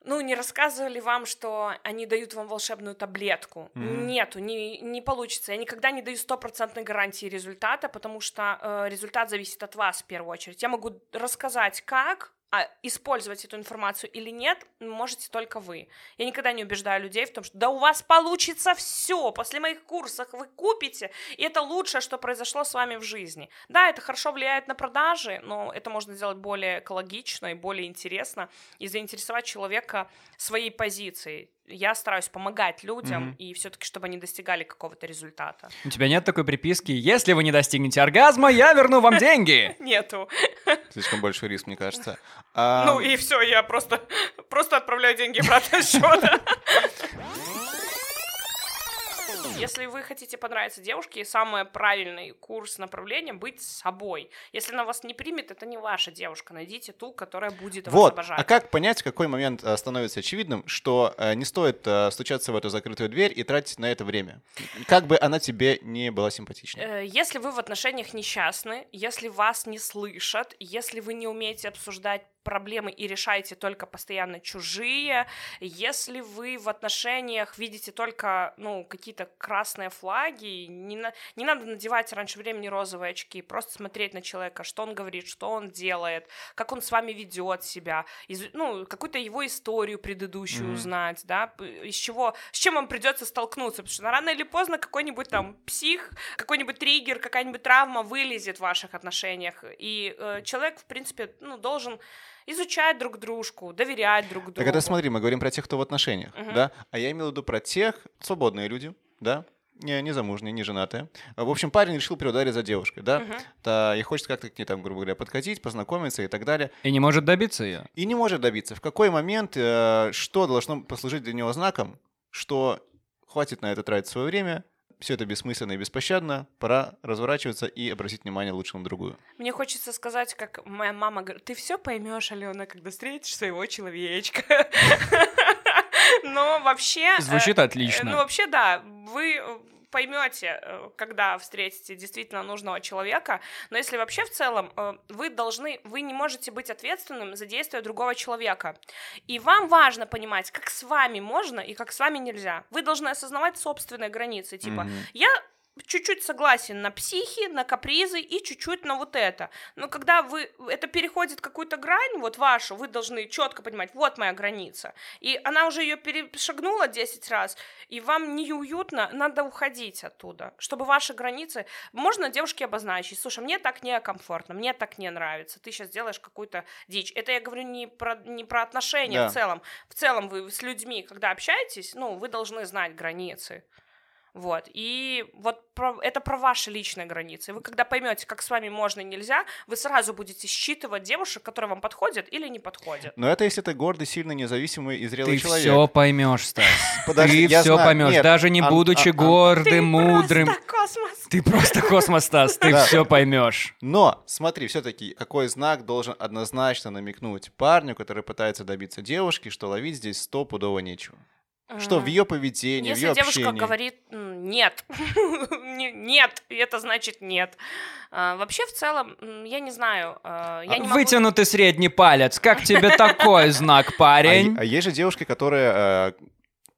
ну, не рассказывали вам, что они дают вам волшебную таблетку. Нету, не, не получится. Я никогда не даю стопроцентной гарантии результата, потому что э, результат зависит от вас в первую очередь. Я могу рассказать, как, а использовать эту информацию или нет, можете только вы. Я никогда не убеждаю людей в том, что да у вас получится все, после моих курсов вы купите, и это лучшее, что произошло с вами в жизни. Да, это хорошо влияет на продажи, но это можно сделать более экологично и более интересно, и заинтересовать человека своей позицией. Я стараюсь помогать людям, Мгм. и все-таки, чтобы они достигали какого-то результата. У тебя нет такой приписки «Если вы не достигнете оргазма, я верну вам деньги». Нету. Слишком большой риск, мне кажется. Ну и все, я просто, просто отправляю деньги обратно счета. Если вы хотите понравиться девушке, самый правильный курс направления — быть собой. Если она вас не примет, это не ваша девушка. Найдите ту, которая будет вас Вот, обожать. а как понять, в какой момент э, становится очевидным, что э, не стоит э, стучаться в эту закрытую дверь и тратить на это время? Как бы она тебе не была симпатична. Если вы в отношениях несчастны, если вас не слышат, если вы не умеете обсуждать проблемы и решаете только постоянно чужие, если вы в отношениях видите только, ну, какие-то красные флаги, не, на- не надо надевать раньше времени розовые очки, просто смотреть на человека, что он говорит, что он делает, как он с вами ведет себя, из- ну, какую-то его историю предыдущую Мгм. узнать, да, из чего, с чем вам придется столкнуться, потому что рано или поздно какой-нибудь там псих, какой-нибудь триггер, какая-нибудь травма вылезет в ваших отношениях, и э, человек, в принципе, ну, должен изучать друг дружку, доверять друг другу. Так это смотри, мы говорим про тех, кто в отношениях, Мгм. да? А я имел в виду про тех, свободные люди, да? Не, не замужние, не женатые. В общем, парень решил приударить за девушкой, да? Мгм. Да, и хочет как-то к ней, там, грубо говоря, подкатить, познакомиться и так далее. И не может добиться ее. И не может добиться. В какой момент, э, что должно послужить для него знаком, что хватит на это тратить свое время, все это бессмысленно и беспощадно, пора разворачиваться и обратить внимание лучше на другую. Мне хочется сказать, как моя мама говорит, ты все поймешь, Алена, когда встретишь своего человечка. Но вообще... э, Звучит э, отлично. Ну, вообще, да, вы поймете, э, когда встретите действительно нужного человека, но если вообще в целом э, вы должны, вы не можете быть ответственным за действия другого человека, и вам важно понимать, как с вами можно и как с вами нельзя. Вы должны осознавать собственные границы, типа, Мгм. я чуть-чуть согласен на психи, на капризы и чуть-чуть на вот это. Но когда вы это переходит какую-то грань, вот вашу, вы должны четко понимать, вот моя граница. И она уже ее перешагнула 10 раз, и вам неуютно, надо уходить оттуда, чтобы ваши границы... Можно девушке обозначить, слушай, мне так некомфортно, мне так не нравится, ты сейчас делаешь какую-то дичь. Это я говорю не про, не про отношения Да. в целом. В целом вы с людьми, когда общаетесь, ну, вы должны знать границы. Вот. И вот про- это про ваши личные границы. Вы когда поймете, как с вами можно и нельзя, вы сразу будете считывать девушек, которые вам подходят или не подходят. Но это если ты гордый, сильный, независимый и зрелый Ты человек. все поймешь, Стас. Подожди, Ты все знаю. поймешь, Нет, даже не Ан- будучи Ан- Ан- гордым, мудрым. Просто космос. Ты просто космос, Стас, ты Да. все поймешь. Но смотри, все-таки какой знак должен однозначно намекнуть парню, который пытается добиться девушки, что ловить здесь стопудово нечего. Что в ее поведении, в Если ее девушка общении. говорит «М, нет, Не- нет, это значит нет. А, Вообще, в целом, я не знаю, а, я не могу... Вытянутый средний палец, как тебе такой знак, А, парень? е- а есть же девушки, которые э,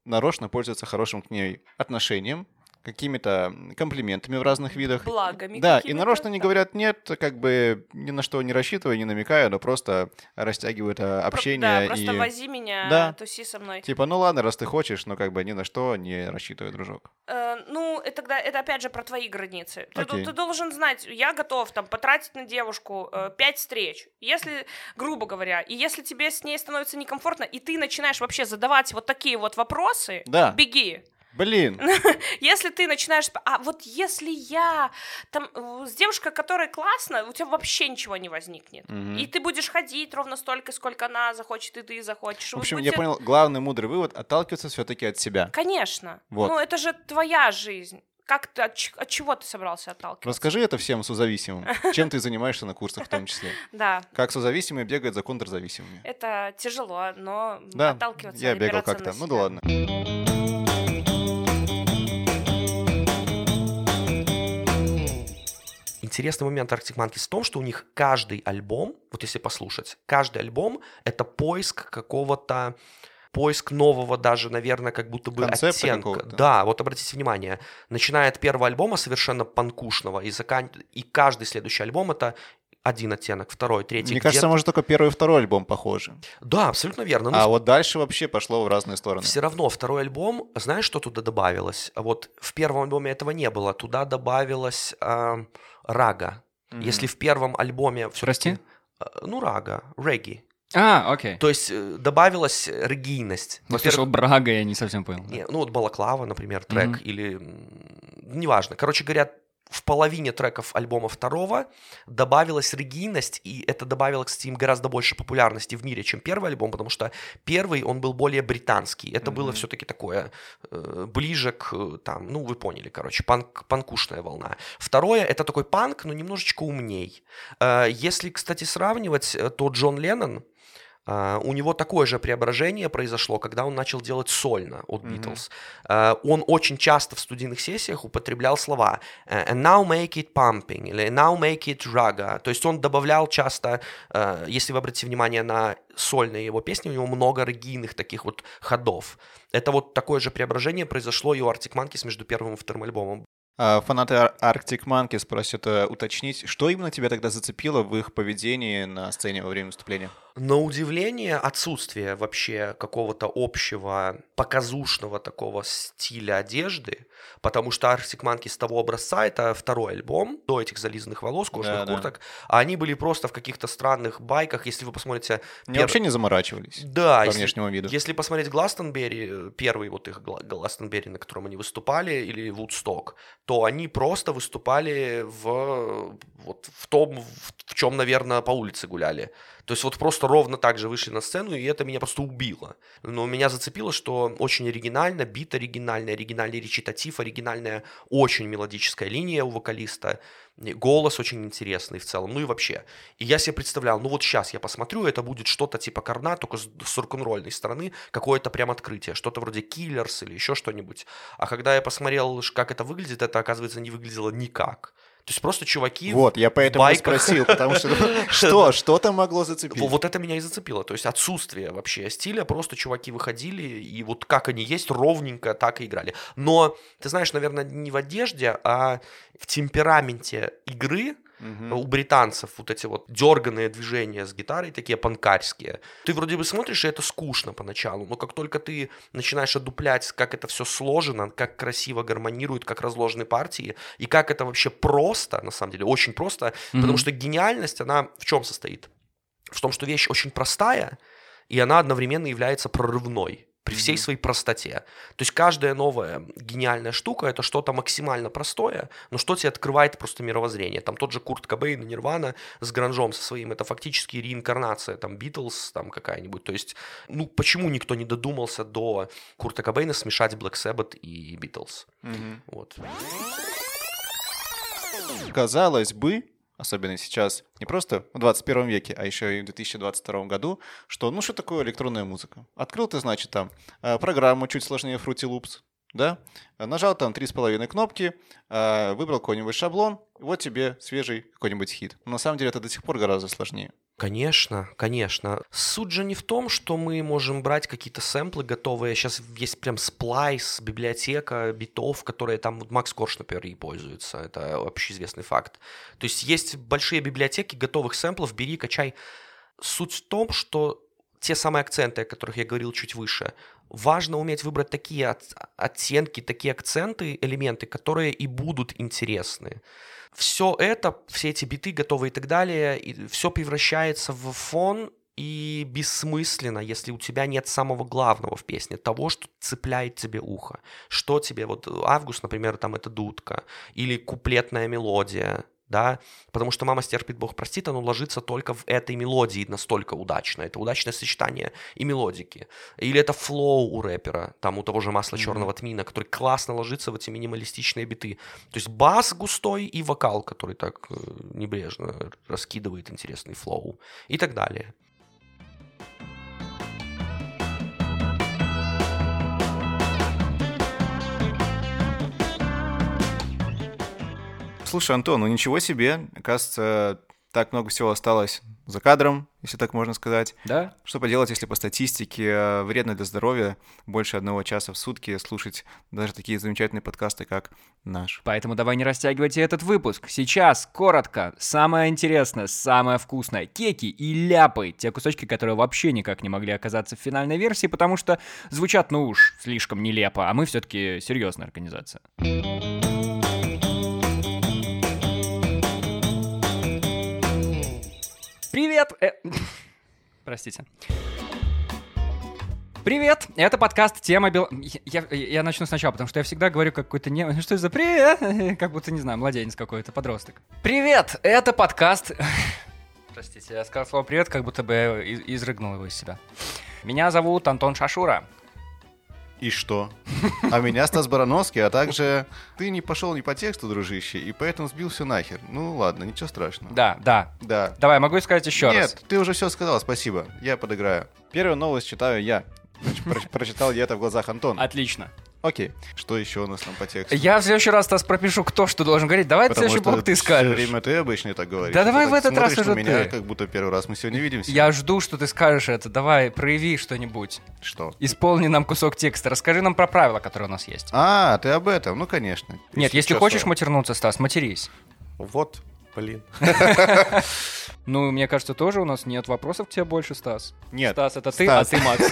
нарочно пользуются хорошим к ней отношением, какими-то комплиментами в разных видах. Благами Да, и нарочно не говорят нет, как бы ни на что не рассчитывая, не намекая, но просто растягивают Про- общение Да, просто и вози меня, Да. туси со мной. типа, ну ладно, раз ты хочешь, но как бы ни на что не рассчитывай, дружок. Э, ну, это тогда это опять же про твои границы. Ты, Окей. ты должен знать, я готов там потратить на девушку э, пять встреч. Если, грубо говоря, и если тебе с ней становится некомфортно, и ты начинаешь вообще задавать вот такие вот вопросы, Да. беги. Блин, Если ты начинаешь... А вот если я там э, с девушкой, которая классно, у тебя вообще ничего не возникнет. Мгм. И ты будешь ходить ровно столько, сколько она захочет, и ты захочешь. в общем, я будете- понял, главный мудрый вывод — отталкиваться все-таки от себя. Конечно. Вот. Ну, это же твоя жизнь. Как ты, от, от чего ты собрался отталкиваться? Расскажи это всем созависимым. Чем ты занимаешься на курсах в том числе? Да, Как созависимые бегают за контрзависимыми. это тяжело, но Да, отталкиваться я и бегал как-то. Ну да ладно. Интересный момент Arctic Monkeys в том, что у них каждый альбом, вот если послушать, каждый альбом — это поиск какого-то поиск нового даже, наверное, как будто бы Концепта оттенка. Да, вот обратите внимание, начиная от первого альбома совершенно панкушного, и, закан... и каждый следующий альбом — это один оттенок, второй, третий. Мне кажется, где-то- может, только первый и второй альбом похожи. Да, абсолютно верно. Ну, А вот дальше вообще пошло в разные стороны. Все равно второй альбом, знаешь, что туда добавилось? Вот в первом альбоме этого не было. Туда добавилось ам, рага. Если в первом альбоме все Прости? ну рага, регги. А, окей. То есть э, добавилась регийность. Я слышал Брага, я не совсем понял. Не, ну вот Балаклава, например, трек, Мгм. или неважно. Короче говоря, в половине треков альбома второго добавилась регийность, и это добавило, кстати, им гораздо больше популярности в мире, чем первый альбом, потому что первый, он был более британский. Это было все-таки такое э, ближе к, э, там, ну, вы поняли, короче, панк, панкушная волна. Второе, это такой панк, но немножечко умней. Э, если, кстати, сравнивать, э, то Джон Леннон, а, у него такое же преображение произошло, когда он начал делать сольно от Beatles. А, он очень часто в студийных сессиях употреблял слова э, «and now make it pumping» или «now make it raga». То есть он добавлял часто, э, если вы обратите внимание на сольные его песни, у него много регийных таких вот ходов. Это вот такое же преображение произошло и у Arctic Monkeys между первым и вторым альбомом. А Фанаты Arctic Monkeys просят э, уточнить, что именно тебя тогда зацепило в их поведении на сцене во время выступления? На удивление, отсутствие вообще какого-то общего показушного такого стиля одежды, потому что Arctic Monkeys с того образца, это второй альбом, до этих зализанных волос, кожаных Да, да. курток, а они были просто в каких-то странных байках, если вы посмотрите... Они пер- вообще не заморачивались Да, по если- внешнему виду. Если посмотреть Гластонберри, первый вот их Гла- Гластонберри, на котором они выступали, или Вудсток, то они просто выступали в, вот, в том, в, в чем, наверное, по улице гуляли. То есть вот просто ровно так же вышли на сцену, и это меня просто убило. Но меня зацепило, что очень оригинально, бит оригинальный, оригинальный речитатив, оригинальная очень мелодическая линия у вокалиста, голос очень интересный в целом, ну и вообще. И я себе представлял, ну вот сейчас я посмотрю, это будет что-то типа Корна, только с, с рок-н-ролльной стороны, какое-то прям открытие, что-то вроде Киллерс или еще что-нибудь. А когда я посмотрел, как это выглядит, это, оказывается, не выглядело никак. То есть просто чуваки... Вот, я поэтому и спросил, потому что ну, что, что-то могло зацепить. Во- Вот это меня и зацепило. То есть отсутствие вообще стиля. Просто чуваки выходили, и вот как они есть, ровненько так и играли. Но, ты знаешь, наверное, не в одежде, а в темпераменте игры у британцев вот эти вот дерганные движения с гитарой, такие панкарские. Ты вроде бы смотришь, и это скучно поначалу, но как только ты начинаешь одуплять, как это все сложено, как красиво гармонирует, как разложены партии, и как это вообще просто, на самом деле, очень просто, потому что гениальность, она в чем состоит? В том, что вещь очень простая, и она одновременно является прорывной при всей своей простоте. То есть каждая новая гениальная штука это что-то максимально простое, но что тебе открывает просто мировоззрение. Там тот же Курт Кобейн, Нирвана с гранжом со своим, это фактически реинкарнация, там Битлз, там какая-нибудь. То есть, ну почему никто не додумался до Курта Кобейна смешать Black Sabbath и Битлз? Вот. Казалось бы, особенно сейчас, не просто в 21 веке, а еще и в 2022 году, что ну что такое электронная музыка? Открыл ты, значит, там э, программу чуть сложнее Fruity Loops, да? Нажал там три с половиной кнопки, э, выбрал какой-нибудь шаблон, вот тебе свежий какой-нибудь хит. Но на самом деле это до сих пор гораздо сложнее. Конечно, конечно. Суть же не в том, что мы можем брать какие-то сэмплы готовые. Сейчас есть прям сплайс, библиотека битов, которые там вот Макс Корж, например, и пользуется. Это общеизвестный факт. То есть есть большие библиотеки готовых сэмплов, бери, качай. Суть в том, что те самые акценты, о которых я говорил чуть выше, важно уметь выбрать такие от- оттенки, такие акценты, элементы, которые и будут интересны. Все это, все эти биты готовы и так далее, и все превращается в фон и бессмысленно, если у тебя нет самого главного в песне, того, что цепляет тебе ухо. Что тебе, вот Август, например, там это дудка, или куплетная мелодия, да, потому что «Мама стерпит, Бог простит», оно ложится только в этой мелодии настолько удачно, это удачное сочетание и мелодики. Или это flow у рэпера, там у того же «Масла черного тмина», который классно ложится в эти минималистичные биты. То есть бас густой и вокал, который так э, небрежно раскидывает интересный flow и так далее. Слушай, Антон, ну ничего себе. Кажется, так много всего осталось за кадром, если так можно сказать. Да? Что поделать, если по статистике э, вредно для здоровья больше одного часа в сутки слушать даже такие замечательные подкасты, как наш. Поэтому давай не растягивайте этот выпуск. Сейчас, коротко, самое интересное, самое вкусное. Кеки и ляпы. Те кусочки, которые вообще никак не могли оказаться в финальной версии, потому что звучат, ну уж, слишком нелепо, а мы все-таки серьезная организация. Привет! э, Простите. Привет! Это подкаст «Тема Бел...» я, я, я начну сначала, потому что я всегда говорю как какой-то не... Что это за привет? Как будто, не знаю, младенец какой-то, подросток. Привет! Это подкаст... Простите, я сказал слово «привет», как будто бы изрыгнул его из себя. Меня зовут Антон Шашура. И что? А меня Стас Барановский, а также ты не пошел не по тексту, дружище, и поэтому сбил все нахер. Ну ладно, ничего страшного. Да, да. Да. Давай, могу сказать еще Нет, раз. ты уже все сказал, спасибо. Я подыграю. Первую новость читаю я. Значит, про- Прочитал я это в глазах Антона. Отлично. Окей. Что еще у нас там по тексту? Я в следующий раз, Стас, пропишу, кто что должен говорить. Давай в Потому следующий блок ты скажешь. время ты обычно так говоришь. Да Ты давай так в этот раз уже меня, ты. как будто первый раз мы сегодня видимся. Я жду, что ты скажешь это. Давай, прояви что-нибудь. Что? Исполни нам кусок текста. Расскажи нам про правила, которые у нас есть. А, ты об этом? Ну, конечно. Нет, если чё, хочешь матернуться, Стас, матерись. Вот, блин. Ну, мне кажется, тоже у нас нет вопросов к тебе больше, Стас. Нет. Стас, это ты, Стас. а ты Макс.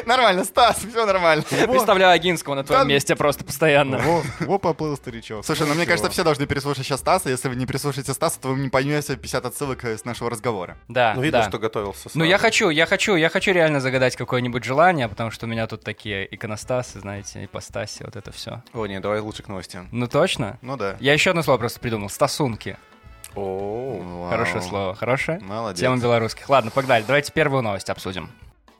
Нормально, Стас, все нормально. Я представляю Агинского на твоем месте просто постоянно. Во, поплыл старичок. Слушай, ну мне кажется, все должны переслушать сейчас Стаса. Если вы не переслушаете Стаса, то вы не поймете 50 отсылок э, с нашего разговора. Да, Ну, видно, что готовился Ну, я хочу, я хочу, я хочу реально загадать какое-нибудь желание, потому что у меня тут такие иконостасы, знаете, ипостаси, вот это все. О, нет, давай лучше к новостям. Ну, точно? Ну да. Я еще одно слово просто придумал. Стасунки. О. Хорошее слово. Хорошее? Молодец. Тема белорусских. Ладно, погнали. Давайте первую новость обсудим.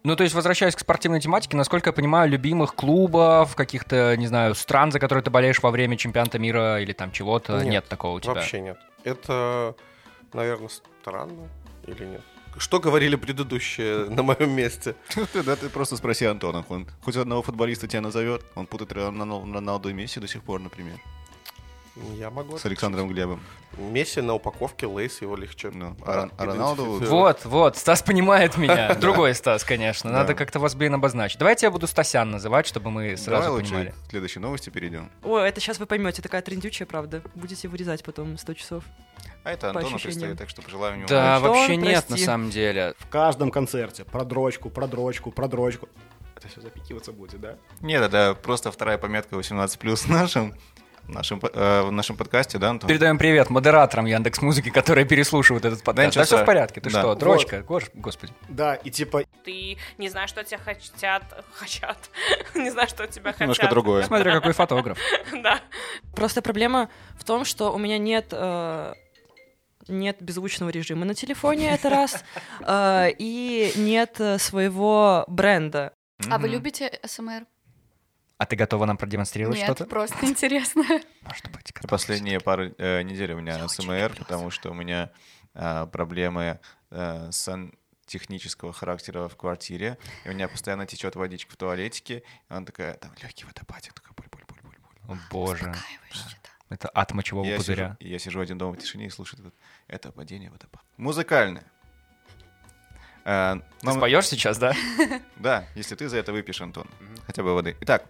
Ну, то есть, возвращаясь к спортивной тематике, насколько я понимаю, любимых клубов, каких-то, не знаю, стран, за которые ты болеешь во время чемпионата мира или там чего-то, нет, Нет, такого у тебя? вообще нет. Это, наверное, странно или нет? Что говорили предыдущие на моем месте? Да, ты просто спроси Антона. Он хоть одного футболиста тебя назовет. Он путает Роналду Роналду и Месси до сих пор, например. Я могу. С Александром Глебом. Месси на упаковке Лейс его легче. Ну, а а Роналду-. Вот, вот, Стас понимает меня. Другой Стас, конечно. Надо как-то вас, блин, обозначить. Давайте я буду Стасян называть, чтобы мы сразу понимали. к следующей новости перейдем. Ой, это сейчас вы поймете, такая трендючая, правда. Будете вырезать потом 100 часов. А это Антону предстоит, так что пожелаю ему Да, вообще нет, на самом деле. В каждом концерте про дрочку, про дрочку, про дрочку. Это все запикиваться будет, да? Нет, это просто вторая пометка 18+, в нашем, в нашем, э, в нашем подкасте, да, Антон? Передаем привет модераторам Яндекс Музыки, которые переслушивают этот подкаст. ничего Да, все в порядке. Ты Да. что, Вот. дрочка? Гош- Господи. Да, и типа Ты не знаешь, что тебя хотят. Хотят. Не знаю, что тебя хотят. Немножко другое. Смотря какой фотограф. Да. Просто проблема в том, что у меня нет э, нет беззвучного режима на телефоне, это раз, э, и нет э, своего бренда. А вы любите СМР? А ты готова нам продемонстрировать Нет, что-то? просто интересно. Может быть, готова. Последние пару э, недель у меня СМР, потому что у меня а, проблемы э, сантехнического характера в квартире, и у меня постоянно течет водичка в туалетике, и она такая, там легкий водопад, я такая, буль-буль-буль-буль-буль. О, боже. Это от мочевого Я пузыря. сижу, я сижу один дома в тишине и слушаю этот, это падение водопада. Музыкальное. Э, Ты нам- споешь сейчас, да? Да, если ты за это выпьешь, Антон. Хотя бы воды. Итак,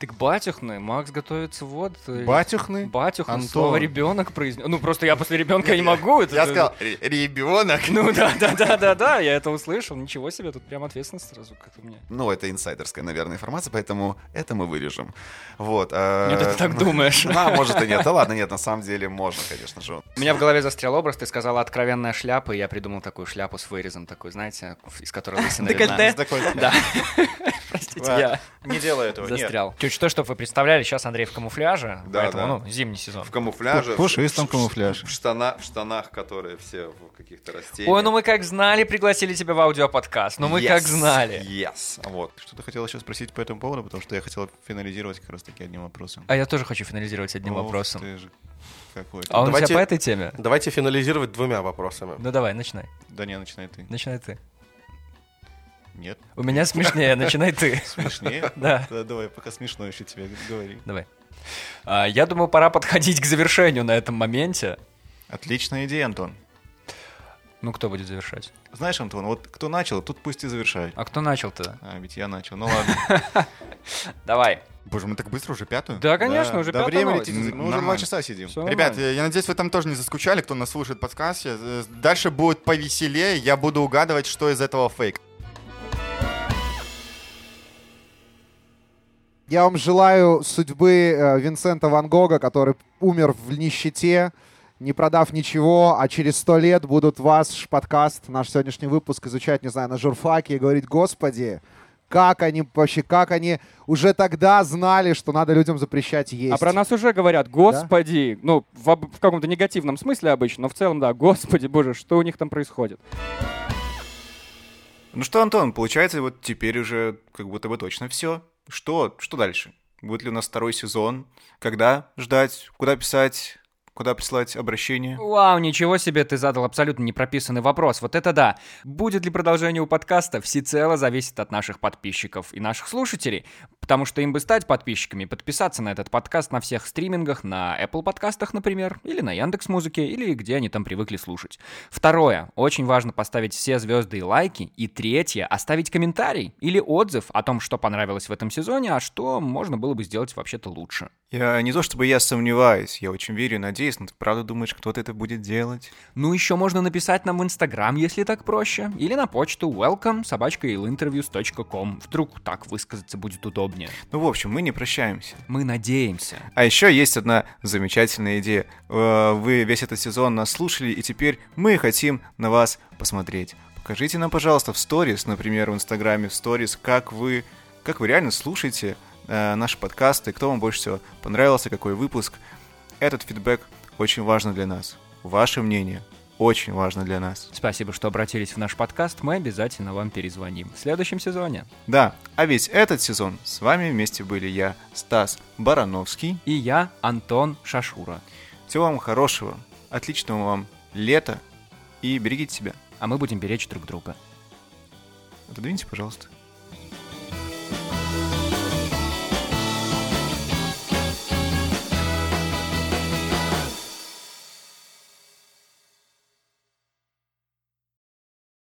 Так батюхны, Макс готовится вот. батюхны. Батюхн, Антон. слово ребенок произнес. Ну, просто я после ребенка не могу. это- Я сказал, ребенок. Ну да, да, да, да, да, я это услышал. Ничего себе, тут прям ответственность сразу как у меня. Ну, это инсайдерская, наверное, информация, поэтому это мы вырежем. Вот. а, Нет, ты так думаешь. А, может и нет. Да ладно, нет, на самом деле можно, конечно же. У меня в голове застрял образ, ты сказала откровенная шляпа, и я придумал такую шляпу с вырезом, такой, знаете, из которой лысина видна. Да. Простите, я Не делай этого. застрял. Чуть что, чтобы вы представляли, сейчас Андрей в камуфляже, Да, поэтому, да. ну, зимний сезон. В камуфляже. В пушистом в- в- штана- штанах, которые все в каких-то растениях. Ой, ну мы как знали, пригласили тебя в аудиоподкаст. Ну мы Yes, как знали. Yes, вот. Что-то хотел еще спросить по этому поводу, потому что я хотел финализировать как раз таки одним вопросом. А я тоже хочу финализировать одним вопросом. ты же какой-то. А он у Давайте- тебя по этой теме? Давайте финализировать двумя вопросами. Ну давай, начинай. Да не, начинай ты. Начинай ты. Нет, У меня смешнее, начинай ты. смешнее. Да, Да, давай, пока смешно еще тебе говори. давай. А, Я думаю, пора подходить к завершению на этом моменте. Отличная идея, Антон. Ну, кто будет завершать? Знаешь, Антон, вот кто начал, тут пусть и завершает. А кто начал-то? А, ведь я начал. Ну ладно. Давай. Боже, мы так быстро уже пятую? Да, конечно, Да, уже да, пятая время летит. Мы уже два Нормально. часа сидим. Всё Ребят, нормально. я, я надеюсь, вы там тоже не заскучали, кто нас слушает подкаст. Я- э, Дальше будет повеселее, я буду угадывать, что из этого фейк. Я вам желаю судьбы э, Винсента Ван Гога, который умер в нищете, не продав ничего, а через сто лет будут ваш подкаст, наш сегодняшний выпуск изучать, не знаю, на журфаке и говорить, господи, как они вообще, как они уже тогда знали, что надо людям запрещать есть. А про нас уже говорят, господи, ну, в, в каком-то негативном смысле обычно, но в целом, да, господи, боже, что у них там происходит? Ну что, Антон, получается, вот теперь уже как будто бы точно все. Что? Что дальше? Будет ли у нас второй сезон? Когда ждать? Куда писать? Куда присылать обращение? Вау, ничего себе, ты задал абсолютно непрописанный вопрос. Вот это да. Будет ли продолжение у подкаста, всецело зависит от наших подписчиков и наших слушателей. Потому что им бы стать подписчиками, подписаться на этот подкаст на всех стримингах, на Apple подкастах, например, или на Яндекс Музыке, или где они там привыкли слушать. Второе, очень важно поставить все звезды и лайки. И третье, оставить комментарий или отзыв о том, что понравилось в этом сезоне, а что можно было бы сделать вообще-то лучше. Я не то чтобы я сомневаюсь, я очень верю и надеюсь, но ты правда думаешь, кто-то это будет делать? Ну, еще можно написать нам в Инстаграм, если так проще, или на почту welcome собачкаилинтервьюс.ком. Вдруг так высказаться будет удобнее. Ну, в общем, мы не прощаемся. Мы надеемся. А еще есть одна замечательная идея. Э, Вы весь этот сезон нас слушали, и теперь мы хотим на вас посмотреть. Покажите нам, пожалуйста, в сторис, например, в Инстаграме, в сторис, как вы, как вы реально слушаете э, наши подкасты, кто вам больше всего понравился, какой выпуск. Этот фидбэк очень важно для нас. Ваше мнение очень важно для нас. Спасибо, что обратились в наш подкаст. Мы обязательно вам перезвоним в следующем сезоне. Да, а весь этот сезон с вами вместе были я, Стас Барановский. И я, Антон Шашура. Всего вам хорошего, отличного вам лета и берегите себя. А мы будем беречь друг друга. Отодвиньте, пожалуйста.